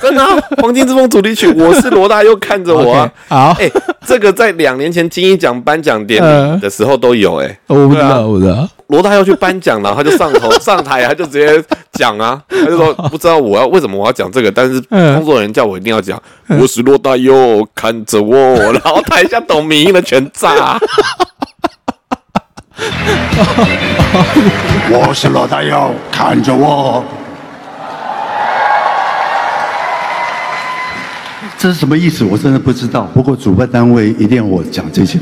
真的、啊，《黄金之风》主题曲，我是罗大佑看着我啊。好，哎、这个在两年前金鹰奖颁奖典嗯。礼的时候都有哎、我不知道，我不知道。罗大佑去颁奖，然后他就上头 上台，他就直接讲啊，他就说不知道我要为什么我要讲这个，但是嗯。工作人员叫我一定要讲，我是罗大佑，看着我，然后台下懂民音的全炸，我是罗大佑，看着我。这是什么意思？我真的不知道。不过主办单位一定要我讲这些。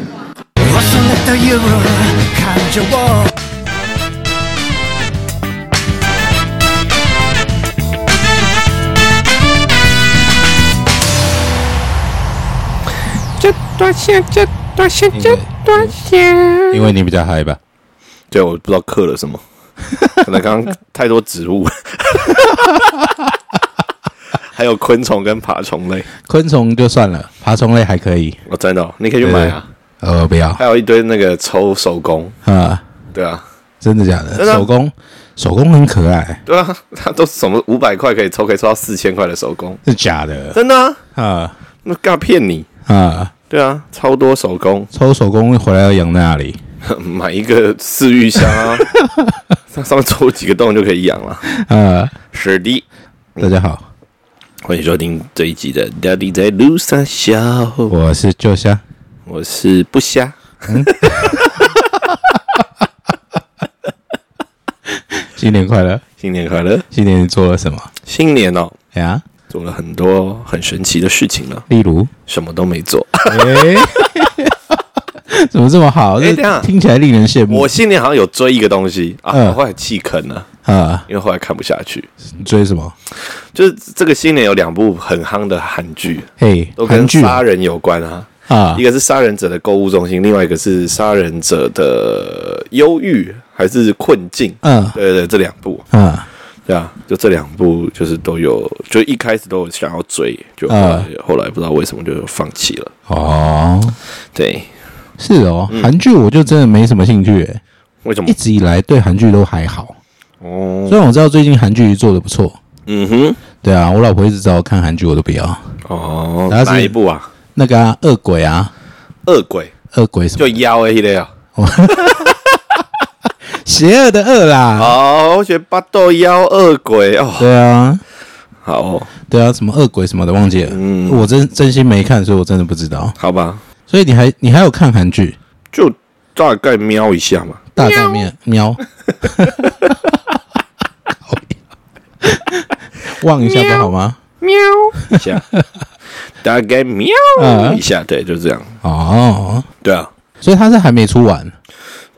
这多线，这多线，这多线。因为你比较嗨吧？对，我不知道刻了什么，可能刚刚太多植物，还有昆虫跟爬虫类，昆虫就算了，爬虫类还可以。我、真的哦、你可以去买啊，呃，不要。还有一堆那个抽手工，啊，对啊，真的假的？手工，手工很可爱，对啊，它都是什么五百块可以抽，可以抽到四千块的手工，是假的。真的啊，啊。那干嘛骗你？啊！对啊，超多手工，抽手工回来要养在哪里？买一个饲育箱啊，上 上面抽几个洞就可以养了。啊，是的，大家好，欢迎收听这一集的《Daddy 在路上笑》，我是旧虾。我是不瞎。新年快乐！新年快乐！新年你做了什么新年哦，呀？做了很多很神奇的事情了，例如，什么都没做。哎，怎么这么好？这哎等一下听起来令人羡慕。我新年好像有追一个东西啊，后来弃坑了，啊，因为后来看不下去。追什么？就是这个新年有两部很夯的韩剧，嘿，都跟杀人有关啊。啊一个是杀人者的购物中心，另外一个是杀人者的忧郁还是困境。嗯对对对，这两部，啊对啊，就这两部就是都有，就一开始都有想要追，就后来,、不知道为什么就放弃了。哦，对，是哦，嗯韩剧我就真的没什么兴趣，哎为什么一？直以来对韩剧都还好。哦，虽然我知道最近韩剧做的不错，嗯哼，对啊，我老婆一直找我看韩剧，我都不要。哦，哪一部啊？那个啊，恶鬼啊，恶鬼，恶鬼什么就妖的那个啊。邪恶的恶啦。哦，我觉得巴豆妖恶鬼哦，对啊，好哦，对啊，什么恶鬼什么的忘记了。嗯我真真心没看，所以我真的不知道。好吧，所以你还你还有看韩剧？就大概瞄一下嘛。大概面喵，望一下不好吗？喵一下，大概瞄嗯一下，对，就这样。哦，对啊，所以他是还没出完，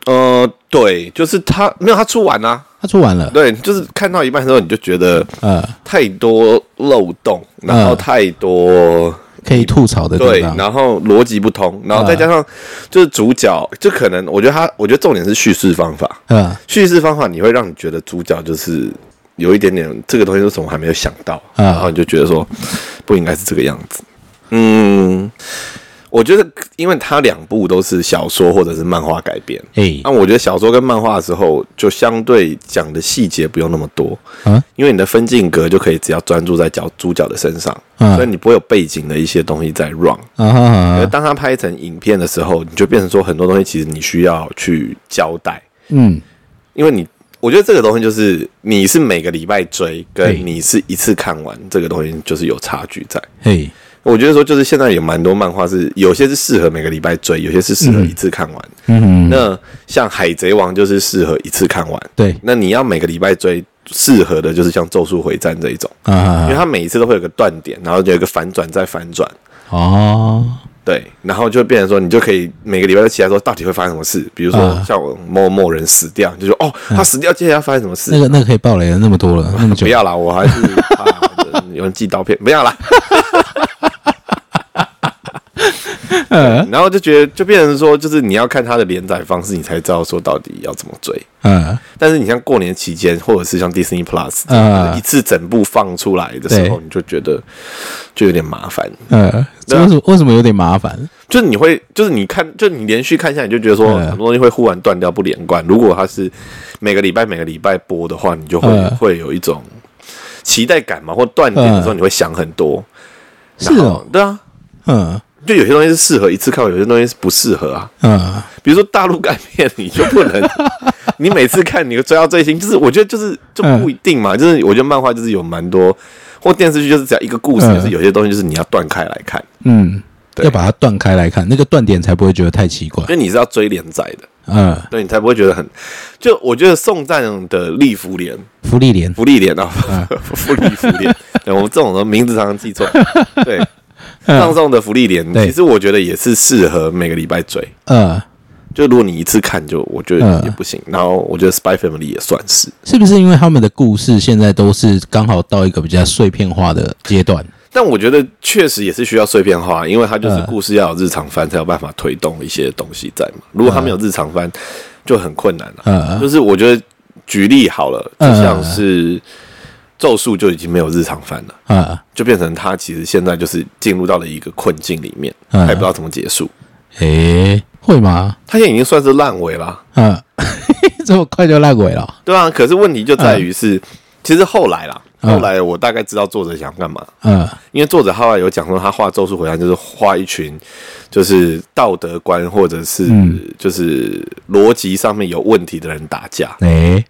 呃，对，就是他没有他出完啊、他出完了。对，就是看到一半的时候，你就觉得呃，太多漏洞，然后嗯太多。可以吐槽的地对，然后逻辑不通，然后嗯再加上就是主角，就可能我觉得他，我觉得重点是叙事方法。嗯叙事方法你会让你觉得主角就是有一点点这个东西是什么还没有想到，嗯然后你就觉得说不应该是这个样子。嗯，我觉得因为它两部都是小说或者是漫画改编，诶那我觉得小说跟漫画的时候就相对讲的细节不用那么多，啊？因为你的分镜格就可以只要专注在角主角的身上，嗯所以你不会有背景的一些东西在 run。啊哈而，当它拍成影片的时候，你就变成说很多东西其实你需要去交代。嗯。因为你，我觉得这个东西就是你是每个礼拜追，跟你是一次看完，这个东西就是有差距在。嘿我觉得说，就是现在有蛮多漫画是有些是适合每个礼拜追，有些是适合一次看完。嗯那像海贼王就是适合一次看完，对那你要每个礼拜追，适合的就是像咒术回战这一种，啊因为啊它每一次都会有个断点，然后有一个反转再反转。哦对，然后就变成说，你就可以每个礼拜都期待说，到底会发生什么事？比如说啊像我某某人死掉，就说哦，他死掉，接下来要发生什么事？那个那个可以爆雷了，那么多了，那么久 不要啦，我还是怕有人寄刀片，不要啦。呃然后就觉得，就变成说，就是你要看他的连载方式，你才知道说到底要怎么追。嗯。但是你像过年期间，或者是像 Disney Plus 这啊样一次整部放出来的时候，你就觉得就有点麻烦。呃，这为什么为什么有点麻烦？就是你会，就是你看，就你连续看下来，你就觉得说嗯。很多东西会忽然断掉不连贯。如果它是每个礼拜每个礼拜播的话，你就会、嗯。会有一种期待感嘛，或断点的时候，嗯。你会想很多。是哦，对啊，嗯就有些东西是适合一次看完，有些东西是不适合啊。嗯，比如说大陆干片，你就不能，你每次看你追到最新，就是我觉得就是就不一定嘛。就是我觉得漫画就是有蛮多，或电视剧就是只要一个故事，嗯。就是有些东西就是你要断开来看，嗯，对。要把它断开来看，那个断点才不会觉得太奇怪。因。为你是要追连载的，嗯，对你才不会觉得很。就我觉得宋战的利福连、福利连，福利连啊，福利福联，对我们这种的名字常常记错。对，放送的福利联，对其实我觉得也是适合每个礼拜追。嗯，就如果你一次看，就我觉得嗯也不行。然后我觉得 Spy Family 也算是。是不是因为他们的故事现在都是刚好到一个比较碎片化的阶段？但我觉得确实也是需要碎片化，因为它就是嗯故事要有日常番才有办法推动一些东西在嘛。如果它没有日常番，就很困难了、嗯就是我觉得举例好了，就嗯像是咒术就已经没有日常番了，啊，就变成他其实现在就是进入到了一个困境里面，嗯还不知道怎么结束。诶，会吗？他现在已经算是烂尾了，嗯，这么快就烂尾了？对啊。可是问题就在于是，其实后来啦，嗯后来我大概知道作者想干嘛。嗯因为作者后来有讲说，他画《咒术回战》就是画一群就是道德观或者是嗯就是逻辑上面有问题的人打架，诶，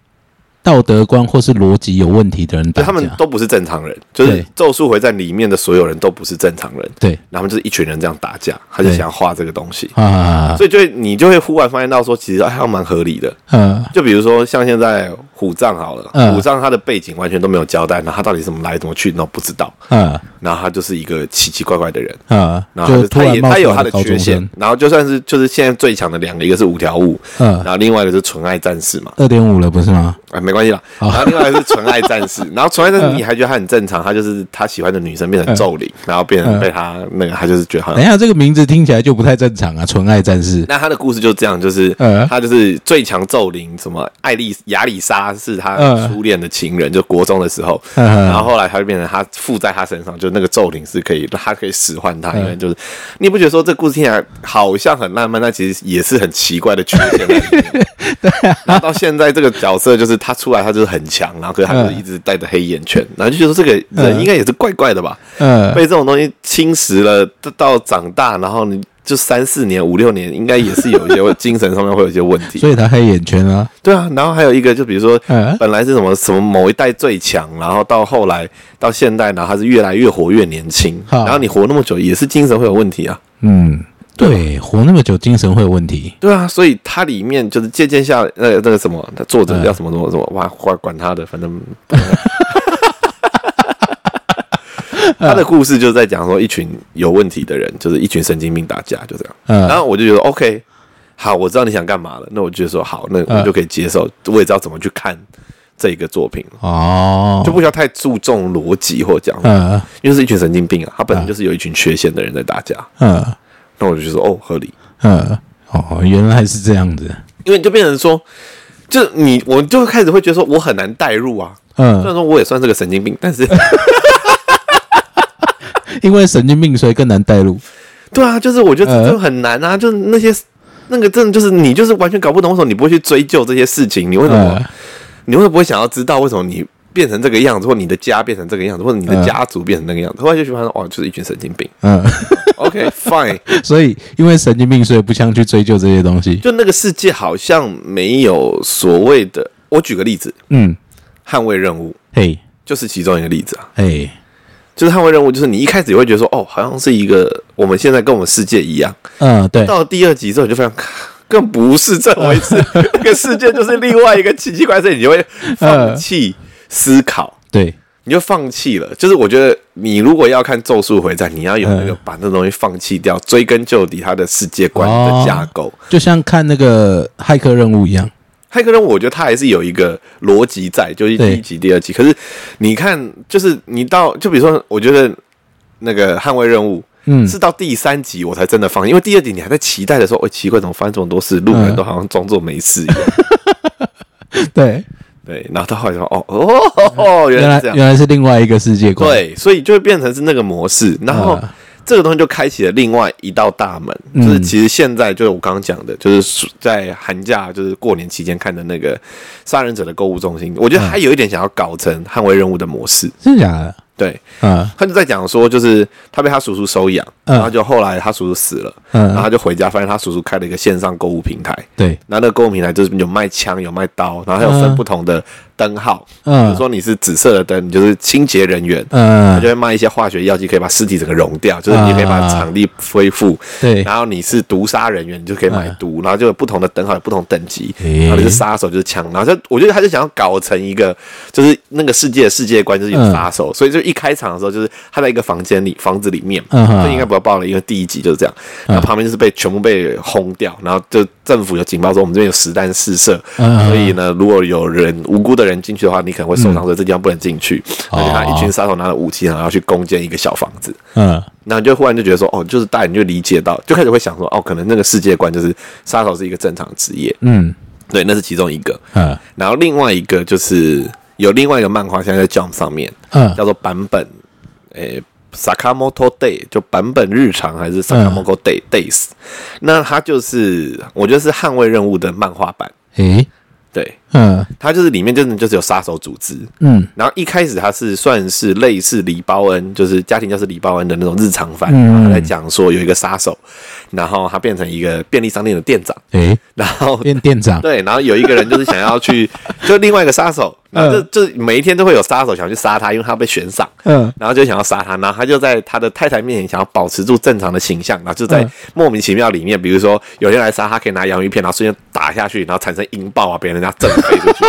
道德观或是逻辑有问题的人打架。他们，都不是正常人，就是《咒术回战》里面的所有人都不是正常人，对。然后就是一群人这样打架，他就对。想画这个东西，啊，所以就你就会忽然发现到说，其实还还蛮合理的。嗯。就比如说像现在虎杖好了，嗯。虎杖他的背景完全都没有交代，然后他到底怎么来怎么去都不知道，嗯。然后他就是一个奇奇怪怪的人。嗯，然后他也他有他的缺陷，，然后就算是就是现在最强的两个，一个是五条悟，嗯。然后另外一个是纯爱战士嘛，二点五了不是吗？啊没关系啦，然后另外一个是纯爱战士，然后纯爱战士你还觉得他很正常，他就是他喜欢的女生变成咒灵，然后变成被他那个他就是觉得好像。等一下，这个名字听起来就不太正常啊！纯爱战士，那他的故事就这样，就是嗯。他就是最强咒灵，什么艾丽亚丽莎是他嗯初恋的情人，就国中的时候，嗯。然后后来他就变成他附在他身上，就那个咒灵是可以他可以使唤他，因为就是你不觉得说这故事听起来好像很浪漫，但其实也是很奇怪的缺陷在里面。对、然后到现在这个角色就是他出来，他就是很强，然后可是他就是一直带着黑眼圈，然后就觉得说这个人应该也是怪怪的吧？嗯。被这种东西侵蚀了，到到长大，然后你就三四年、五六年，应该也是有一些精神上面会有一些问题。所以他黑眼圈啊，对啊，然后还有一个，就比如说嗯，本来是什么什么某一代最强，然后到后来到现代，然后他是越来越活越年轻，然后你活那么久，也是精神会有问题啊。嗯，对，活那么久精神会有问题，对啊，所以它里面就是借鉴下那个那个什么，他作者嗯叫什么什么什么，哇，管管他的，反正。他的故事就是在讲说一群有问题的人，就是一群神经病打架，就这样。嗯。然后我就觉得 OK，好，我知道你想干嘛了，那我就说好，那我嗯就可以接受，我也知道怎么去看这一个作品了，哦，就不需要太注重逻辑或讲，嗯。因为是一群神经病啊，他本身就是有一群缺陷的人在打架，嗯。那我就说哦合理，嗯，哦，原来是这样子，因为就变成说，就你我就开始会觉得说我很难代入啊，嗯虽嗯，然说我也算是个神经病，但是 因为神经病所以更难带入，对啊，就是我觉得嗯这真的很难啊，就是那些那个真的就是你就是完全搞不懂为什么你不会去追究这些事情，你为什么、嗯你为什么不会想要知道为什么你变成这个样子，或你的家变成这个样子，或者你的嗯家族变成那个样子？后来就觉得哦，就是一群神经病。嗯，OK fine，所以因为神经病所以不想去追究这些东西，就那个世界好像没有所谓的。我举个例子，嗯，捍卫任务嘿，就是其中一个例子啊。嘿，就是捍卫任务，就是你一开始也会觉得说，哦，好像是一个我们现在跟我们世界一样。嗯，对，到了第二集之后，你就发现更不是这回事，那个世界就是另外一个奇奇怪怪，你就会放弃思考，对，你就放弃了。就是我觉得你如果要看《咒术回战》，你要有那个嗯把那东西放弃掉，追根究底它的世界观的架构。就像看那个骇客任务一样，骇客任务，我觉得它还是有一个逻辑在，就是第一集、第二集。可是你看，就是你到，就比如说，我觉得那个捍卫任务，嗯是到第三集我才真的放，因为第二集你还在期待的时候，哎、奇怪，怎么发生这么多事？路人嗯都好像装作没事一样。对，对，然后到后来说，哦哦哦，原原来这样。原来是另外一个世界观，，对，所以就会变成是那个模式。然后嗯这个东西就开启了另外一道大门，嗯。就是其实现在就是我刚刚讲的，就是在寒假就是过年期间看的那个杀人者的购物中心，我觉得他有一点想要搞成捍卫任务的模式，真的假的？对。嗯。他就在讲说，就是他被他叔叔收养，嗯。然后就后来他叔叔死了，嗯。然后他就回家，发现他叔叔开了一个线上购物平台，对，然后那个购物平台就是有卖枪，有卖刀，然后还有分不同的灯号，嗯比如说你是紫色的灯，你就是清洁人员，他嗯就会卖一些化学药剂，可以把尸体整个溶掉，就是你可以把场地恢复。对然后你是毒杀人员，你就可以买毒，然后就有不同的灯号，有不同等级。诶然后你是杀手，就是枪。然后就我觉得他就想要搞成一个，就是那个世界的世界观，就是有杀手。所以就一开场的时候，就是他在一个房间里，房子里面，嗯哼这应该不要爆了，因为第一集就是这样。然后旁边就是被全部被轰掉，然后就政府有警报说我们这边有实弹试射，嗯所以呢，如果有人无辜的人进去的话，你可能会受伤，所以这地方不能进去。而且他一群杀手拿着武器，然后要去攻坚一个小房子。嗯然后你就忽然就觉得说，哦，就是大人就理解到，就开始会想说，哦，可能那个世界观就是杀手是一个正常职业，嗯对，那是其中一个。嗯然后另外一个就是有另外一个漫画现在在 Jump 上面，嗯叫做版本，诶、Sakamoto Day 就版本日常还是 Sakamoto Day、Days，那它就是我觉得是捍卫任务的漫画版，诶对，嗯。它就是里面真的就是有杀手组织，嗯。然后一开始他是算是类似李包恩，就是家庭教师李包恩的那种日常番，嗯。然后他在讲说有一个杀手，然后他变成一个便利商店的店长，诶，然后变店长？对，然后有一个人就是想要去，就另外一个杀手，然后就就每一天都会有杀手想去杀他，因为他被悬赏，嗯。然后就想要杀他，然后他就在他的太太面前想要保持住正常的形象，然后就在嗯。莫名其妙里面，比如说有人来杀他，可以拿洋芋片，然后瞬间打下去，然后产生音爆啊，别人家震飞出去。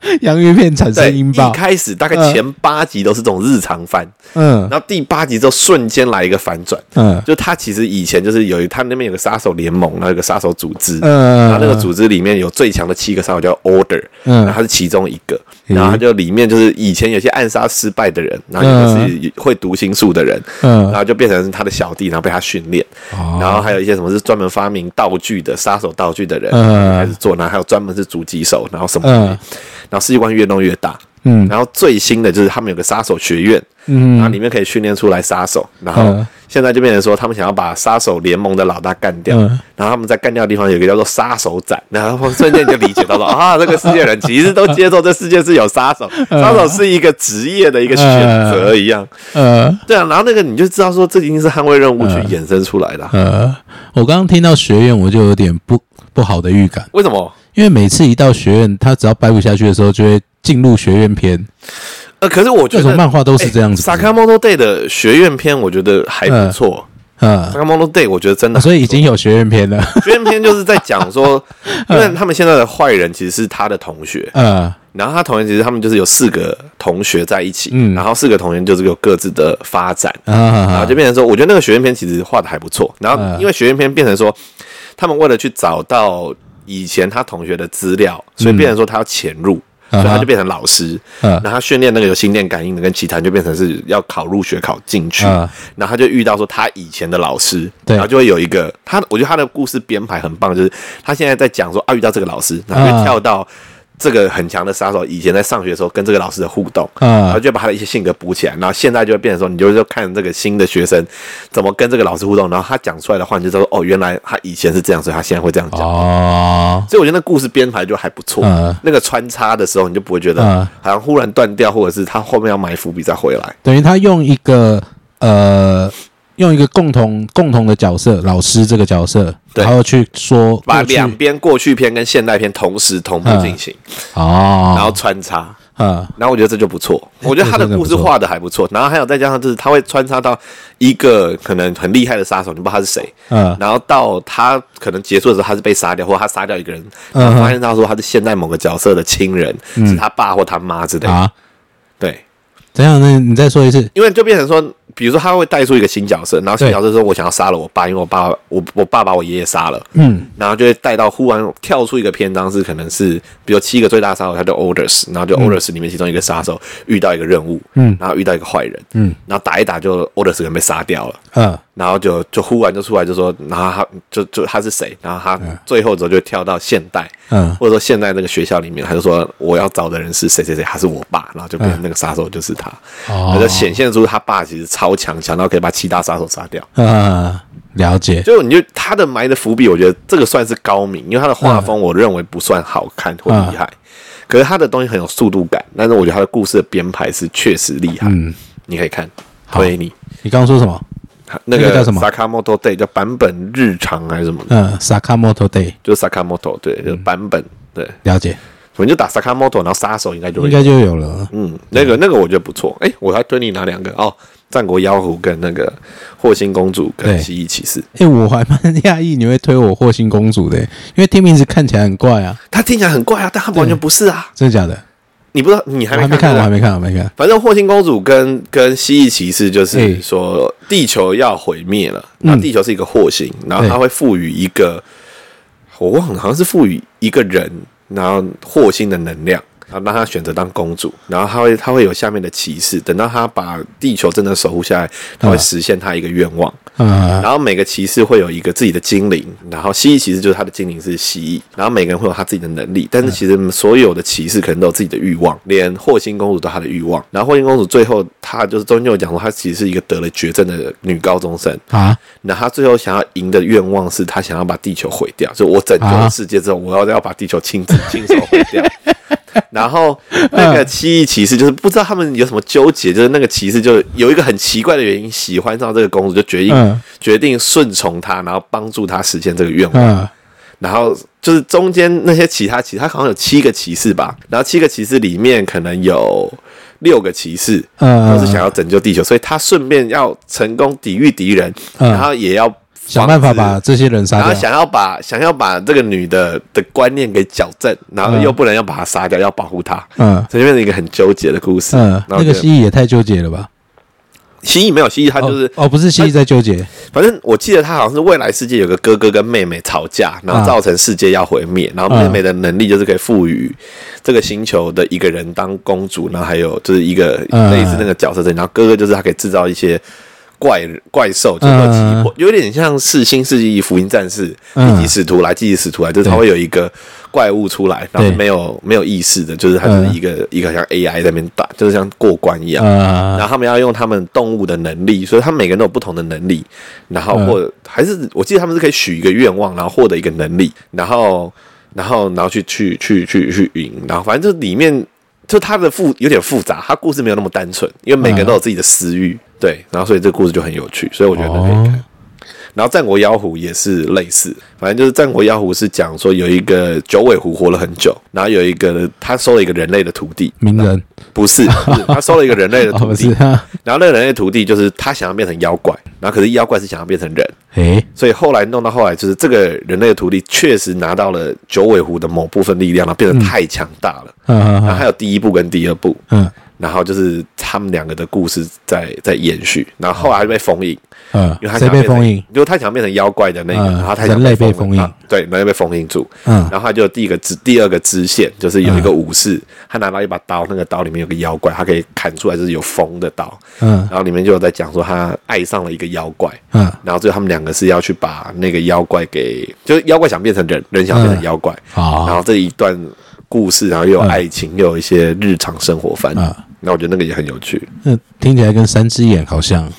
洋芋片产，生音爆。一，开始大概嗯。前八集都是这种日常番，嗯。然后第八集之后瞬间来一个反转，嗯。就他其实以前就是有一他那边有个杀手联盟，然后有个杀手组织，嗯然后那个组织里面有最强的七个杀手叫 Order，嗯。然后他是其中一个，然后他就里面就是以前有些暗杀失败的人，然后有的是会读心术的人，嗯。然后就变成他的小弟，然后被他训练，哦。然后还有一些什么是专门发明道具的杀手道具的人，嗯。开始做，然后还有专门是狙击手，然后什么然后世界观越弄越大，嗯。然后最新的就是他们有个杀手学院，嗯。然后里面可以训练出来杀手，然后嗯。现在就变成说他们想要把杀手联盟的老大干掉，嗯。然后他们在干掉的地方有一个叫做杀手展，然后瞬间就理解到了 啊，这个世界人其实都接受这世界是有杀手，杀手是一个职业的一个选择一样，呃对啊，然后那个你就知道说这一定是捍卫任务去衍生出来的啊、呃，我刚刚听到学院，我就有点不不好的预感，为什么？因为每次一到学院，他只要掰不下去的时候，就会进入学院篇。呃，可是我觉得漫画都是这样子？萨卡 Day 的学院篇，我觉得还不错。嗯萨，卡 Day 我觉得真的所以已经有学院篇了。学院篇就是在讲说，因为他们现在的坏人其实是他的同学，嗯。然后他同学其实他们就是有四个同学在一起，嗯。然后四个同学就是有各自的发展，啊然后就变成说，我觉得那个学院篇其实画的还不错。然后嗯。因为学院篇变成说，他们为了去找到以前他同学的资料，所以变成说他要潜入。嗯。所以他就变成老师，嗯。然后他训练那个有心电感应的跟其他人就变成是要考入学考进去，嗯。然后他就遇到说他以前的老师，然后就会有一个他，我觉得他的故事编排很棒，就是他现在在讲说啊遇到这个老师，然后就嗯。跳到这个很强的杀手以前在上学的时候跟这个老师的互动，嗯然后就把他的一些性格补起来，然后现在就会变成说，你就是看这个新的学生怎么跟这个老师互动，然后他讲出来的话，你就知道说哦，原来他以前是这样，所以他现在会这样讲。哦，所以我觉得那故事编排就还不错，嗯那个穿插的时候，你就不会觉得嗯好像忽然断掉，或者是他后面要埋伏笔再回来。等于他用一个呃，用一个共同共同的角色，老师这个角色，对。然后去说把两边过去篇跟现代篇同时同步进行，哦，然后穿插，嗯。然后我觉得这就不错。我觉得他的故事画的还不错，然后还有再加上就是他会穿插到一个可能很厉害的杀手，你不知道他是谁，嗯。然后到他可能结束的时候他是被杀掉，或者他杀掉一个人，嗯。然后发现他说他是现在某个角色的亲人，是他爸或他妈之类的。啊，对，怎样？呢？你再说一次。因为就变成说，比如说他会带出一个新角色，然后新角色说我想要杀了我爸，因为我爸我我爸把我爷爷杀了，嗯。然后就会带到忽然跳出一个篇章是可能是比如七个最大杀手，他叫 Orders，然后就 Orders 里面其中一个杀手遇到一个任务，嗯。然后遇到一个坏人，嗯。然后打一打就 Orders 能被杀掉了。嗯然后就就忽然就出来就说，然后他就就他是谁，然后他最后之后就跳到现代，嗯。或者说现代那个学校里面，他就说我要找的人是谁谁谁，他是我爸，然后就变成那个杀手就是他，哦。他就显现出他爸其实超强，强到可以把其他杀手杀掉。嗯，了解，就你就他的埋的伏笔，我觉得这个算是高明，因为他的画风我认为不算好看或厉害，可是他的东西很有速度感，但是我觉得他的故事的编排是确实厉害，嗯，你可以看，好。推你你刚刚说什么？那个叫什么 Sakamoto Day 叫版本日常还是什么的？嗯，Sakamoto Day，就是 Sakamoto 对，就是版本对，了解，我们就打 Sakamoto，然后杀手应该就应该就有了。嗯，那个那个我觉得不错。哎、我还推你哪两个？哦，战国妖狐跟那个霍星公主跟蜥蜴骑士。哎、我还蛮讶异你会推我霍星公主的、因为听名字看起来很怪啊，他听起来很怪啊，但他完全不是啊。真的假的？你不知道，你还没看，没看对不对我还没看，我没看。反正霍星公主跟跟蜥蜴骑士就是哎说地球要毁灭了，嗯然后地球是一个霍星，然后它会赋予一个我忘了，好像是赋予一个人，然后霍星的能量。然后让他选择当公主，然后他会他会有下面的骑士，等到他把地球真的守护下来，他会实现他一个愿望。嗯，然后每个骑士会有一个自己的精灵，然后蜥蜴骑士就是他的精灵是蜥蜴，然后每个人会有他自己的能力，但是其实所有的骑士可能都有自己的欲望，连霍星公主都有她的欲望。然后霍星公主最后她就是中间有讲说，她其实是一个得了绝症的女高中生，啊，那她最后想要赢的愿望是她想要把地球毁掉，就我拯救了世界之后，我要要把地球亲自亲手毁掉。然后那个蜥蜴骑士就是不知道他们有什么纠结，就是那个骑士就有一个很奇怪的原因喜欢上这个公主，就决定、嗯。决定顺从她，然后帮助她实现这个愿望。嗯。然后就是中间那些其他骑，他好像有七个骑士吧，然后七个骑士里面可能有六个骑士嗯都是想要拯救地球，所以他顺便要成功抵御敌人，嗯。然后也要想办法把这些人杀掉。然后想要把想要把这个女的的观念给矫正，然后又不能要把她杀掉，要保护她，嗯所以变成一个很纠结的故事。嗯，那个蜥蜴也太纠结了吧？蜥蜴没有蜥蜴，它就是哦，哦不是蜥蜴在纠结，反正我记得他好像是未来世界有个哥哥跟妹妹吵架，然后造成世界要毁灭，然后妹妹的能力就是可以赋予这个星球的一个人当公主，然后还有就是一个嗯类似那个角色，然后哥哥就是他可以制造一些。怪怪兽就是有点像是《新世纪福音战士》嗯。一级使徒来，积极使徒来，就是它会有一个怪物出来，然后没有没有意识的，就是它就是一个一个像 AI 在那边打，就是像过关一样。然呃后他们要用他们动物的能力，所以他们每个人都有不同的能力，然后嗯。或还是我记得他们是可以许一个愿望，然后获得一个能力，然后然后然后去去去去去赢，然后反正就里面就他的复有点复杂，他故事没有那么单纯，因为每个人都有自己的私欲，对，然后所以这个故事就很有趣，所以我觉得可以看。哦然后战国妖狐也是类似，反正就是战国妖狐是讲说有一个九尾狐活了很久，然后有一个他收了一个人类的徒弟，名人。不是，是他收了一个人类的哦徒弟，然后那个人类徒弟就是他想要变成妖怪，然后可是妖怪是想要变成人，诶，所以后来弄到后来就是这个人类的徒弟确实拿到了九尾狐的某部分力量，然后变得太强大了。嗯然后嗯还有第一部跟第二部，嗯然后就是他们两个的故事在在延续，然后后来就被封印，嗯因为被封印？？就是他想要变成妖怪的那个，嗯然后他想人类被封印。对，人类被封印住。嗯。然后他就第一个支，第二个支线就是有一个武士，他拿到一把刀，那个刀里面有个妖怪，他可以砍出来就是有锋的刀。嗯。然后里面就有在讲说他爱上了一个妖怪，嗯，然后最后他们两个是要去把那个妖怪给，就是妖怪想变成人，人想变成妖怪，然好，后这一段故事，然后又有爱情，又有一些日常生活番，嗯那我觉得那个也很有趣，那听起来跟三只眼好像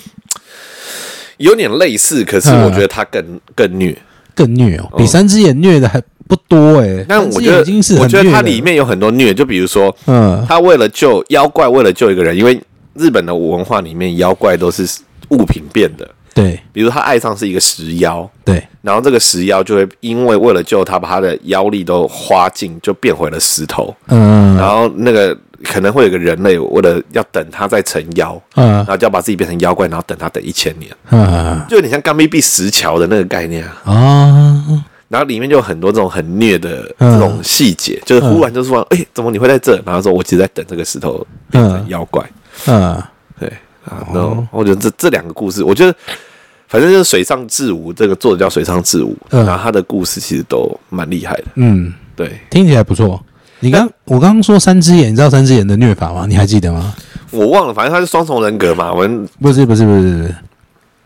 有点类似，可是嗯我觉得它更更虐。更虐哦，比三只眼虐的还不多诶。但我觉得已经是，我觉得它里面有很多虐，就比如说，嗯他为了救妖怪，为了救一个人，因为日本的文化里面妖怪都是物品变的，对比如他爱上是一个石妖，对然后这个石妖就会因为为了救他，把他的妖力都花尽，就变回了石头。嗯然后那个可能会有个人类为了要等他再成妖，嗯然后就要把自己变成妖怪，然后等他等一千年，嗯就有点像刚 B B 石桥的那个概念啊。啊然后里面就有很多这种很虐的嗯这种细节，就是忽然就说，哎、怎么你会在这？然后说我其实在等这个石头变成妖怪。嗯对啊，然后我觉得这这两个故事，我觉得反正就是水上智吾，这个作者叫水上智吾，嗯然后他的故事其实都蛮厉害的。嗯，对听起来不错。你刚我刚刚说三只眼，你知道三只眼的虐法吗？你还记得吗？我忘了，反正他是双重人格嘛，我们不是不是不是不是，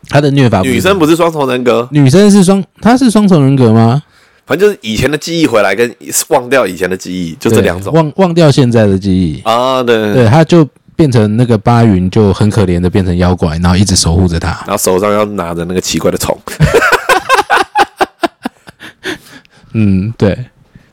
他的虐法女生不是双重人格，女生是双，她是双重人格吗？反正就是以前的记忆回来跟忘掉以前的记忆，就这两种忘忘掉现在的记忆。啊。对，对，他就变成那个巴云，就很可怜的变成妖怪，然后一直守护着他。然后手上要拿着那个奇怪的虫。嗯，对，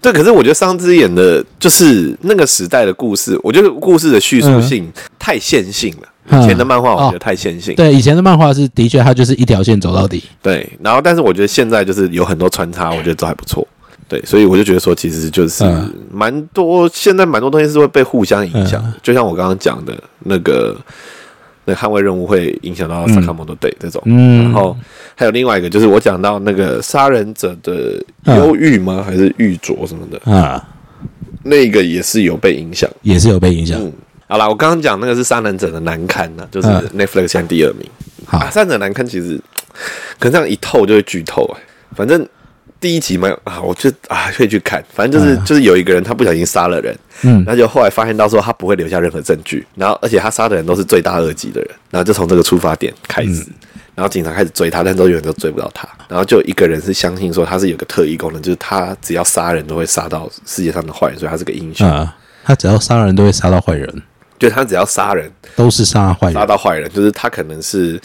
对，可是我觉得桑之演的就是那个时代的故事，我觉得故事的叙述性太线性了。嗯以前的漫画我觉得太线性，对，以前的漫画是的确，它就是一条线走到底。对，然后但是我觉得现在就是有很多穿插，我觉得都还不错。对，所以我就觉得说，其实就是嗯蛮多，现在蛮多东西是会被互相影响，嗯就像我刚刚讲的那个，那捍卫任务会影响到萨卡莫多队这种，嗯。然后还有另外一个就是我讲到那个杀人者的忧郁吗？还是玉镯什么的，啊，那个也是有被影响。也是有被影响。嗯，好啦，我刚刚讲那个是杀人者的难堪呢、就是嗯。Netflix 现在第二名。好。啊，杀人者难堪其实可能这样一透就会剧透哎、反正第一集嘛啊，我就啊可以去看，反正就是、嗯就是有一个人他不小心杀了人，嗯那就后来发现到说他不会留下任何证据，然后而且他杀的人都是罪大恶极的人，然后就从这个出发点开始。嗯然后警察开始追他，但都永远都追不到他。然后就一个人是相信说他是有个特异功能，就是他只要杀人都会杀到世界上的坏人，所以他是个英雄。啊，他只要杀人都会杀到坏人，就他只要杀人，都是杀坏人杀。到坏人，就是他可能是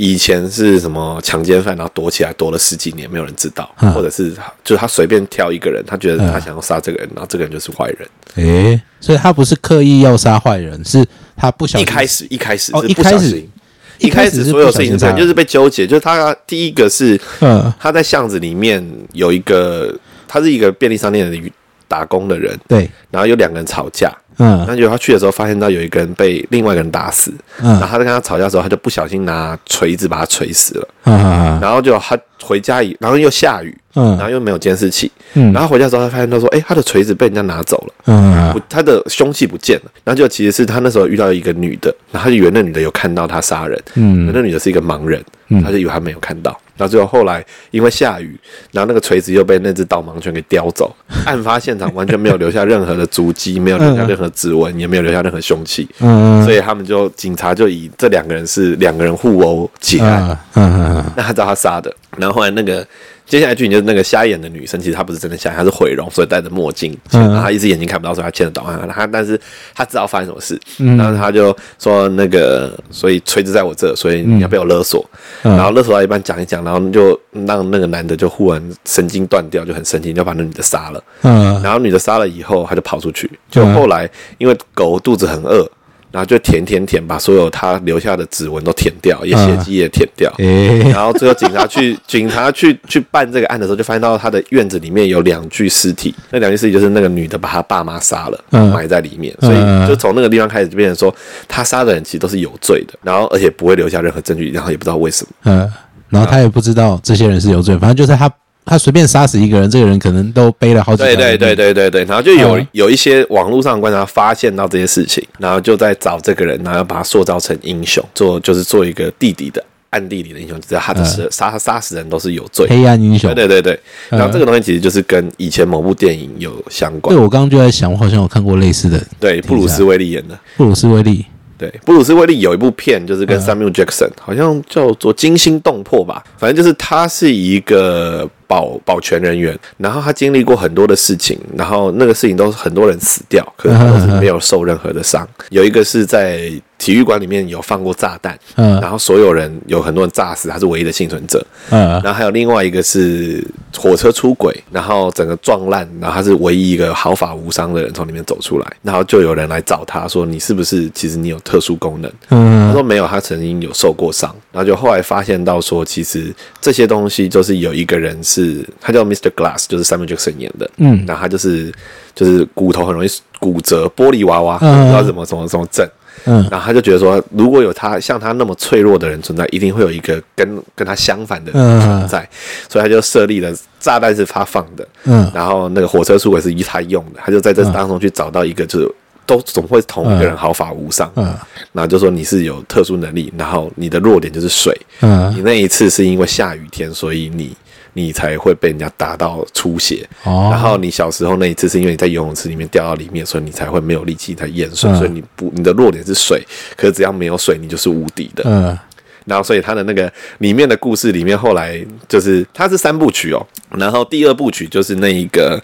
以前是什么强奸犯，然后躲起来躲了十几年，没有人知道，嗯或者是就是他随便挑一个人，他觉得他想要杀这个人，然后这个人就是坏人。诶，所以他不是刻意要杀坏人，是他不小心。一开始一开始哦是不小一开始心，一一开始是所有事情不小心杀就是被纠结，就是他第一个是嗯。他在巷子里面有一个，他是一个便利商店的打工的人，对，然后有两个人吵架，嗯。然后结果他去的时候，发现到有一个人被另外一个人打死，嗯。然后他在跟他吵架的时候，他就不小心拿锤子把他锤死了。啊啊然后就他回家以，然后又下雨，嗯然后又没有监视器，嗯然后回家之后，他发现他说，哎，他的锤子被人家拿走了，嗯不，他的凶器不见了。然后就其实是他那时候遇到一个女的，然后他就以为那女的有看到他杀人，嗯那女的是一个盲人，嗯他就以为他没有看到。然后最后后来因为下雨，然后那个锤子又被那只导盲犬给叼走，案发现场完全没有留下任何的足迹，没有留下任何指纹，也没有留下任何凶器。嗯所以他们就警察就以这两个人是两个人互殴结案，啊嗯嗯那他知道他杀的，然后后来那个接下来剧情就是那个瞎眼的女生，其实她不是真的瞎眼，她是毁容，所以戴着墨镜，嗯。然后她一只眼睛看不到，所以她牵着导航，她但是她知道发生什么事，嗯。然后她就说那个，所以锤子在我这，所以你要被我勒索，嗯。然后勒索到一半讲一讲，然后就让那个男的就忽然神经断掉，就很生气，就把那女的杀了，嗯。然后女的杀了以后，他就跑出去，就后来因为狗肚子很饿。然后就舔舔舔，把所有他留下的指纹都舔掉，也血迹也舔掉。诶，然后最后警察去 警察去去办这个案的时候，就发现到他的院子里面有两具尸体，那两具尸体就是那个女的把她爸妈杀了，嗯。埋在里面，所以就从那个地方开始就变成说，他杀的人其实都是有罪的，然后而且不会留下任何证据，然后也不知道为什么。嗯，然后他也不知道这些人是有罪，反正就是他他随便杀死一个人，这个人可能都背了好几条对对对对对对，然后就有、嗯有一些网络上的观察发现到这些事情，然后就在找这个人，然后把他塑造成英雄，做就是做一个弟弟的暗地里的英雄，只要他的是杀他杀死人都是有罪。黑暗英雄对。对对然后这个东西其实就是跟以前某部电影有相关对，。我刚刚就在想，我好像有看过类似的对，布鲁斯威利演的。布鲁斯威利。对，布鲁斯威利有一部片，就是嗯跟 Samuel Jackson，、好像叫做《惊心动魄》吧。反正就是他是一个保保全人员，然后他经历过很多的事情，然后那个事情都是很多人死掉，可是他都是没有受任何的伤。有一个是在体育馆里面有放过炸弹，嗯然后所有人有很多人炸死，他是唯一的幸存者。嗯然后还有另外一个是火车出轨，然后整个撞烂，然后他是唯一一个毫发无伤的人从里面走出来，然后就有人来找他说：“你是不是其实你有特殊功能？”他嗯说没有，他曾经有受过伤，然后就后来发现到说，其实这些东西就是有一个人是他叫 Mr. Glass，就是 Samuel Jackson 演的，嗯。然后他就是就是骨头很容易骨折，玻璃娃娃，不嗯知道怎么怎么怎么整。嗯。然后他就觉得说，如果有他像他那么脆弱的人存在，一定会有一个跟跟他相反的人存在，所以他就设立了炸弹是他放的，嗯。然后那个火车出轨是他用的，他就在这当中去找到一个就是。都总会同一个人毫发无伤，嗯。然后就说你是有特殊能力，然后你的弱点就是水，嗯。你嗯那一次是因为下雨天，所以你你才会被人家打到出血，哦，然后你小时候那一次是因为你在游泳池里面掉到里面，所以你才会没有力气才淹水，嗯。所以你不你的弱点是水，可是只要没有水，你就是无敌的。嗯。然后所以他的那个里面的故事里面，后来就是它是三部曲哦，然后第二部曲就是那一个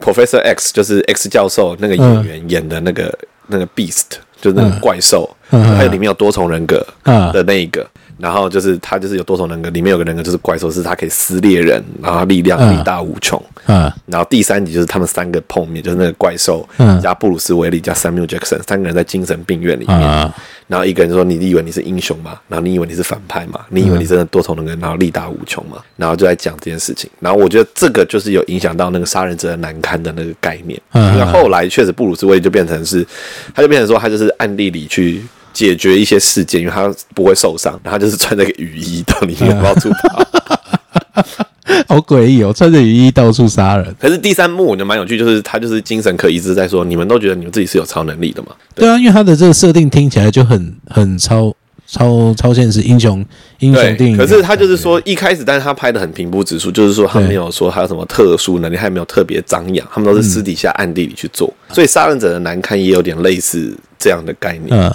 Professor X，就是 X 教授那个演员演的那个、那个 Beast，就是那个怪兽，嗯。还有里面有多重人格嗯。的那一个。然后就是他就是有多重人格，里面有个人格就是怪兽，是他可以撕裂人，然后力量嗯力大无穷。嗯然后第三集就是他们三个碰面，就是那个怪兽、嗯加布鲁斯威利加 Samuel Jackson 三个人在精神病院里面。啊然后一个人说：“你以为你是英雄吗？然后你以为你是反派吗？你以为你真的多重人格，然后力大无穷吗？”然后就在讲这件事情。然后我觉得这个就是有影响到那个杀人者的难堪的那个概念。嗯因为后来确实布鲁斯威利就变成是，他就变成说他就是暗地里去。解决一些事件，因为他不会受伤，然后他就是穿那个雨衣到里面到处跑。好诡异哦，穿着雨衣到处杀人。可是第三幕我觉得蛮有趣，就是他就是精神科医师在说，你们都觉得你们自己是有超能力的嘛？对啊，因为他的这个设定听起来就很很超超超现实英雄英雄电影。可是他就是说一开始，但是他拍的很平铺直述，就是说他没有说他有什么特殊能力，他也没有特别张扬，他们都是私底下暗地里去做。所以杀人者的难堪也有点类似这样的概念。嗯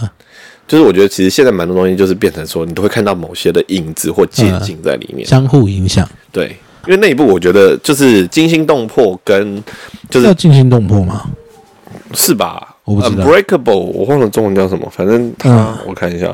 就是我觉得其实现在蛮多东西就是变成说，你都会看到某些的影子或借镜在里面。相互影响，对，因为那一部我觉得就是惊心动魄跟就是要惊心动魄吗？是吧？我不知道 Unbreakable，我忘了中文叫什么，反正它、嗯我看一下，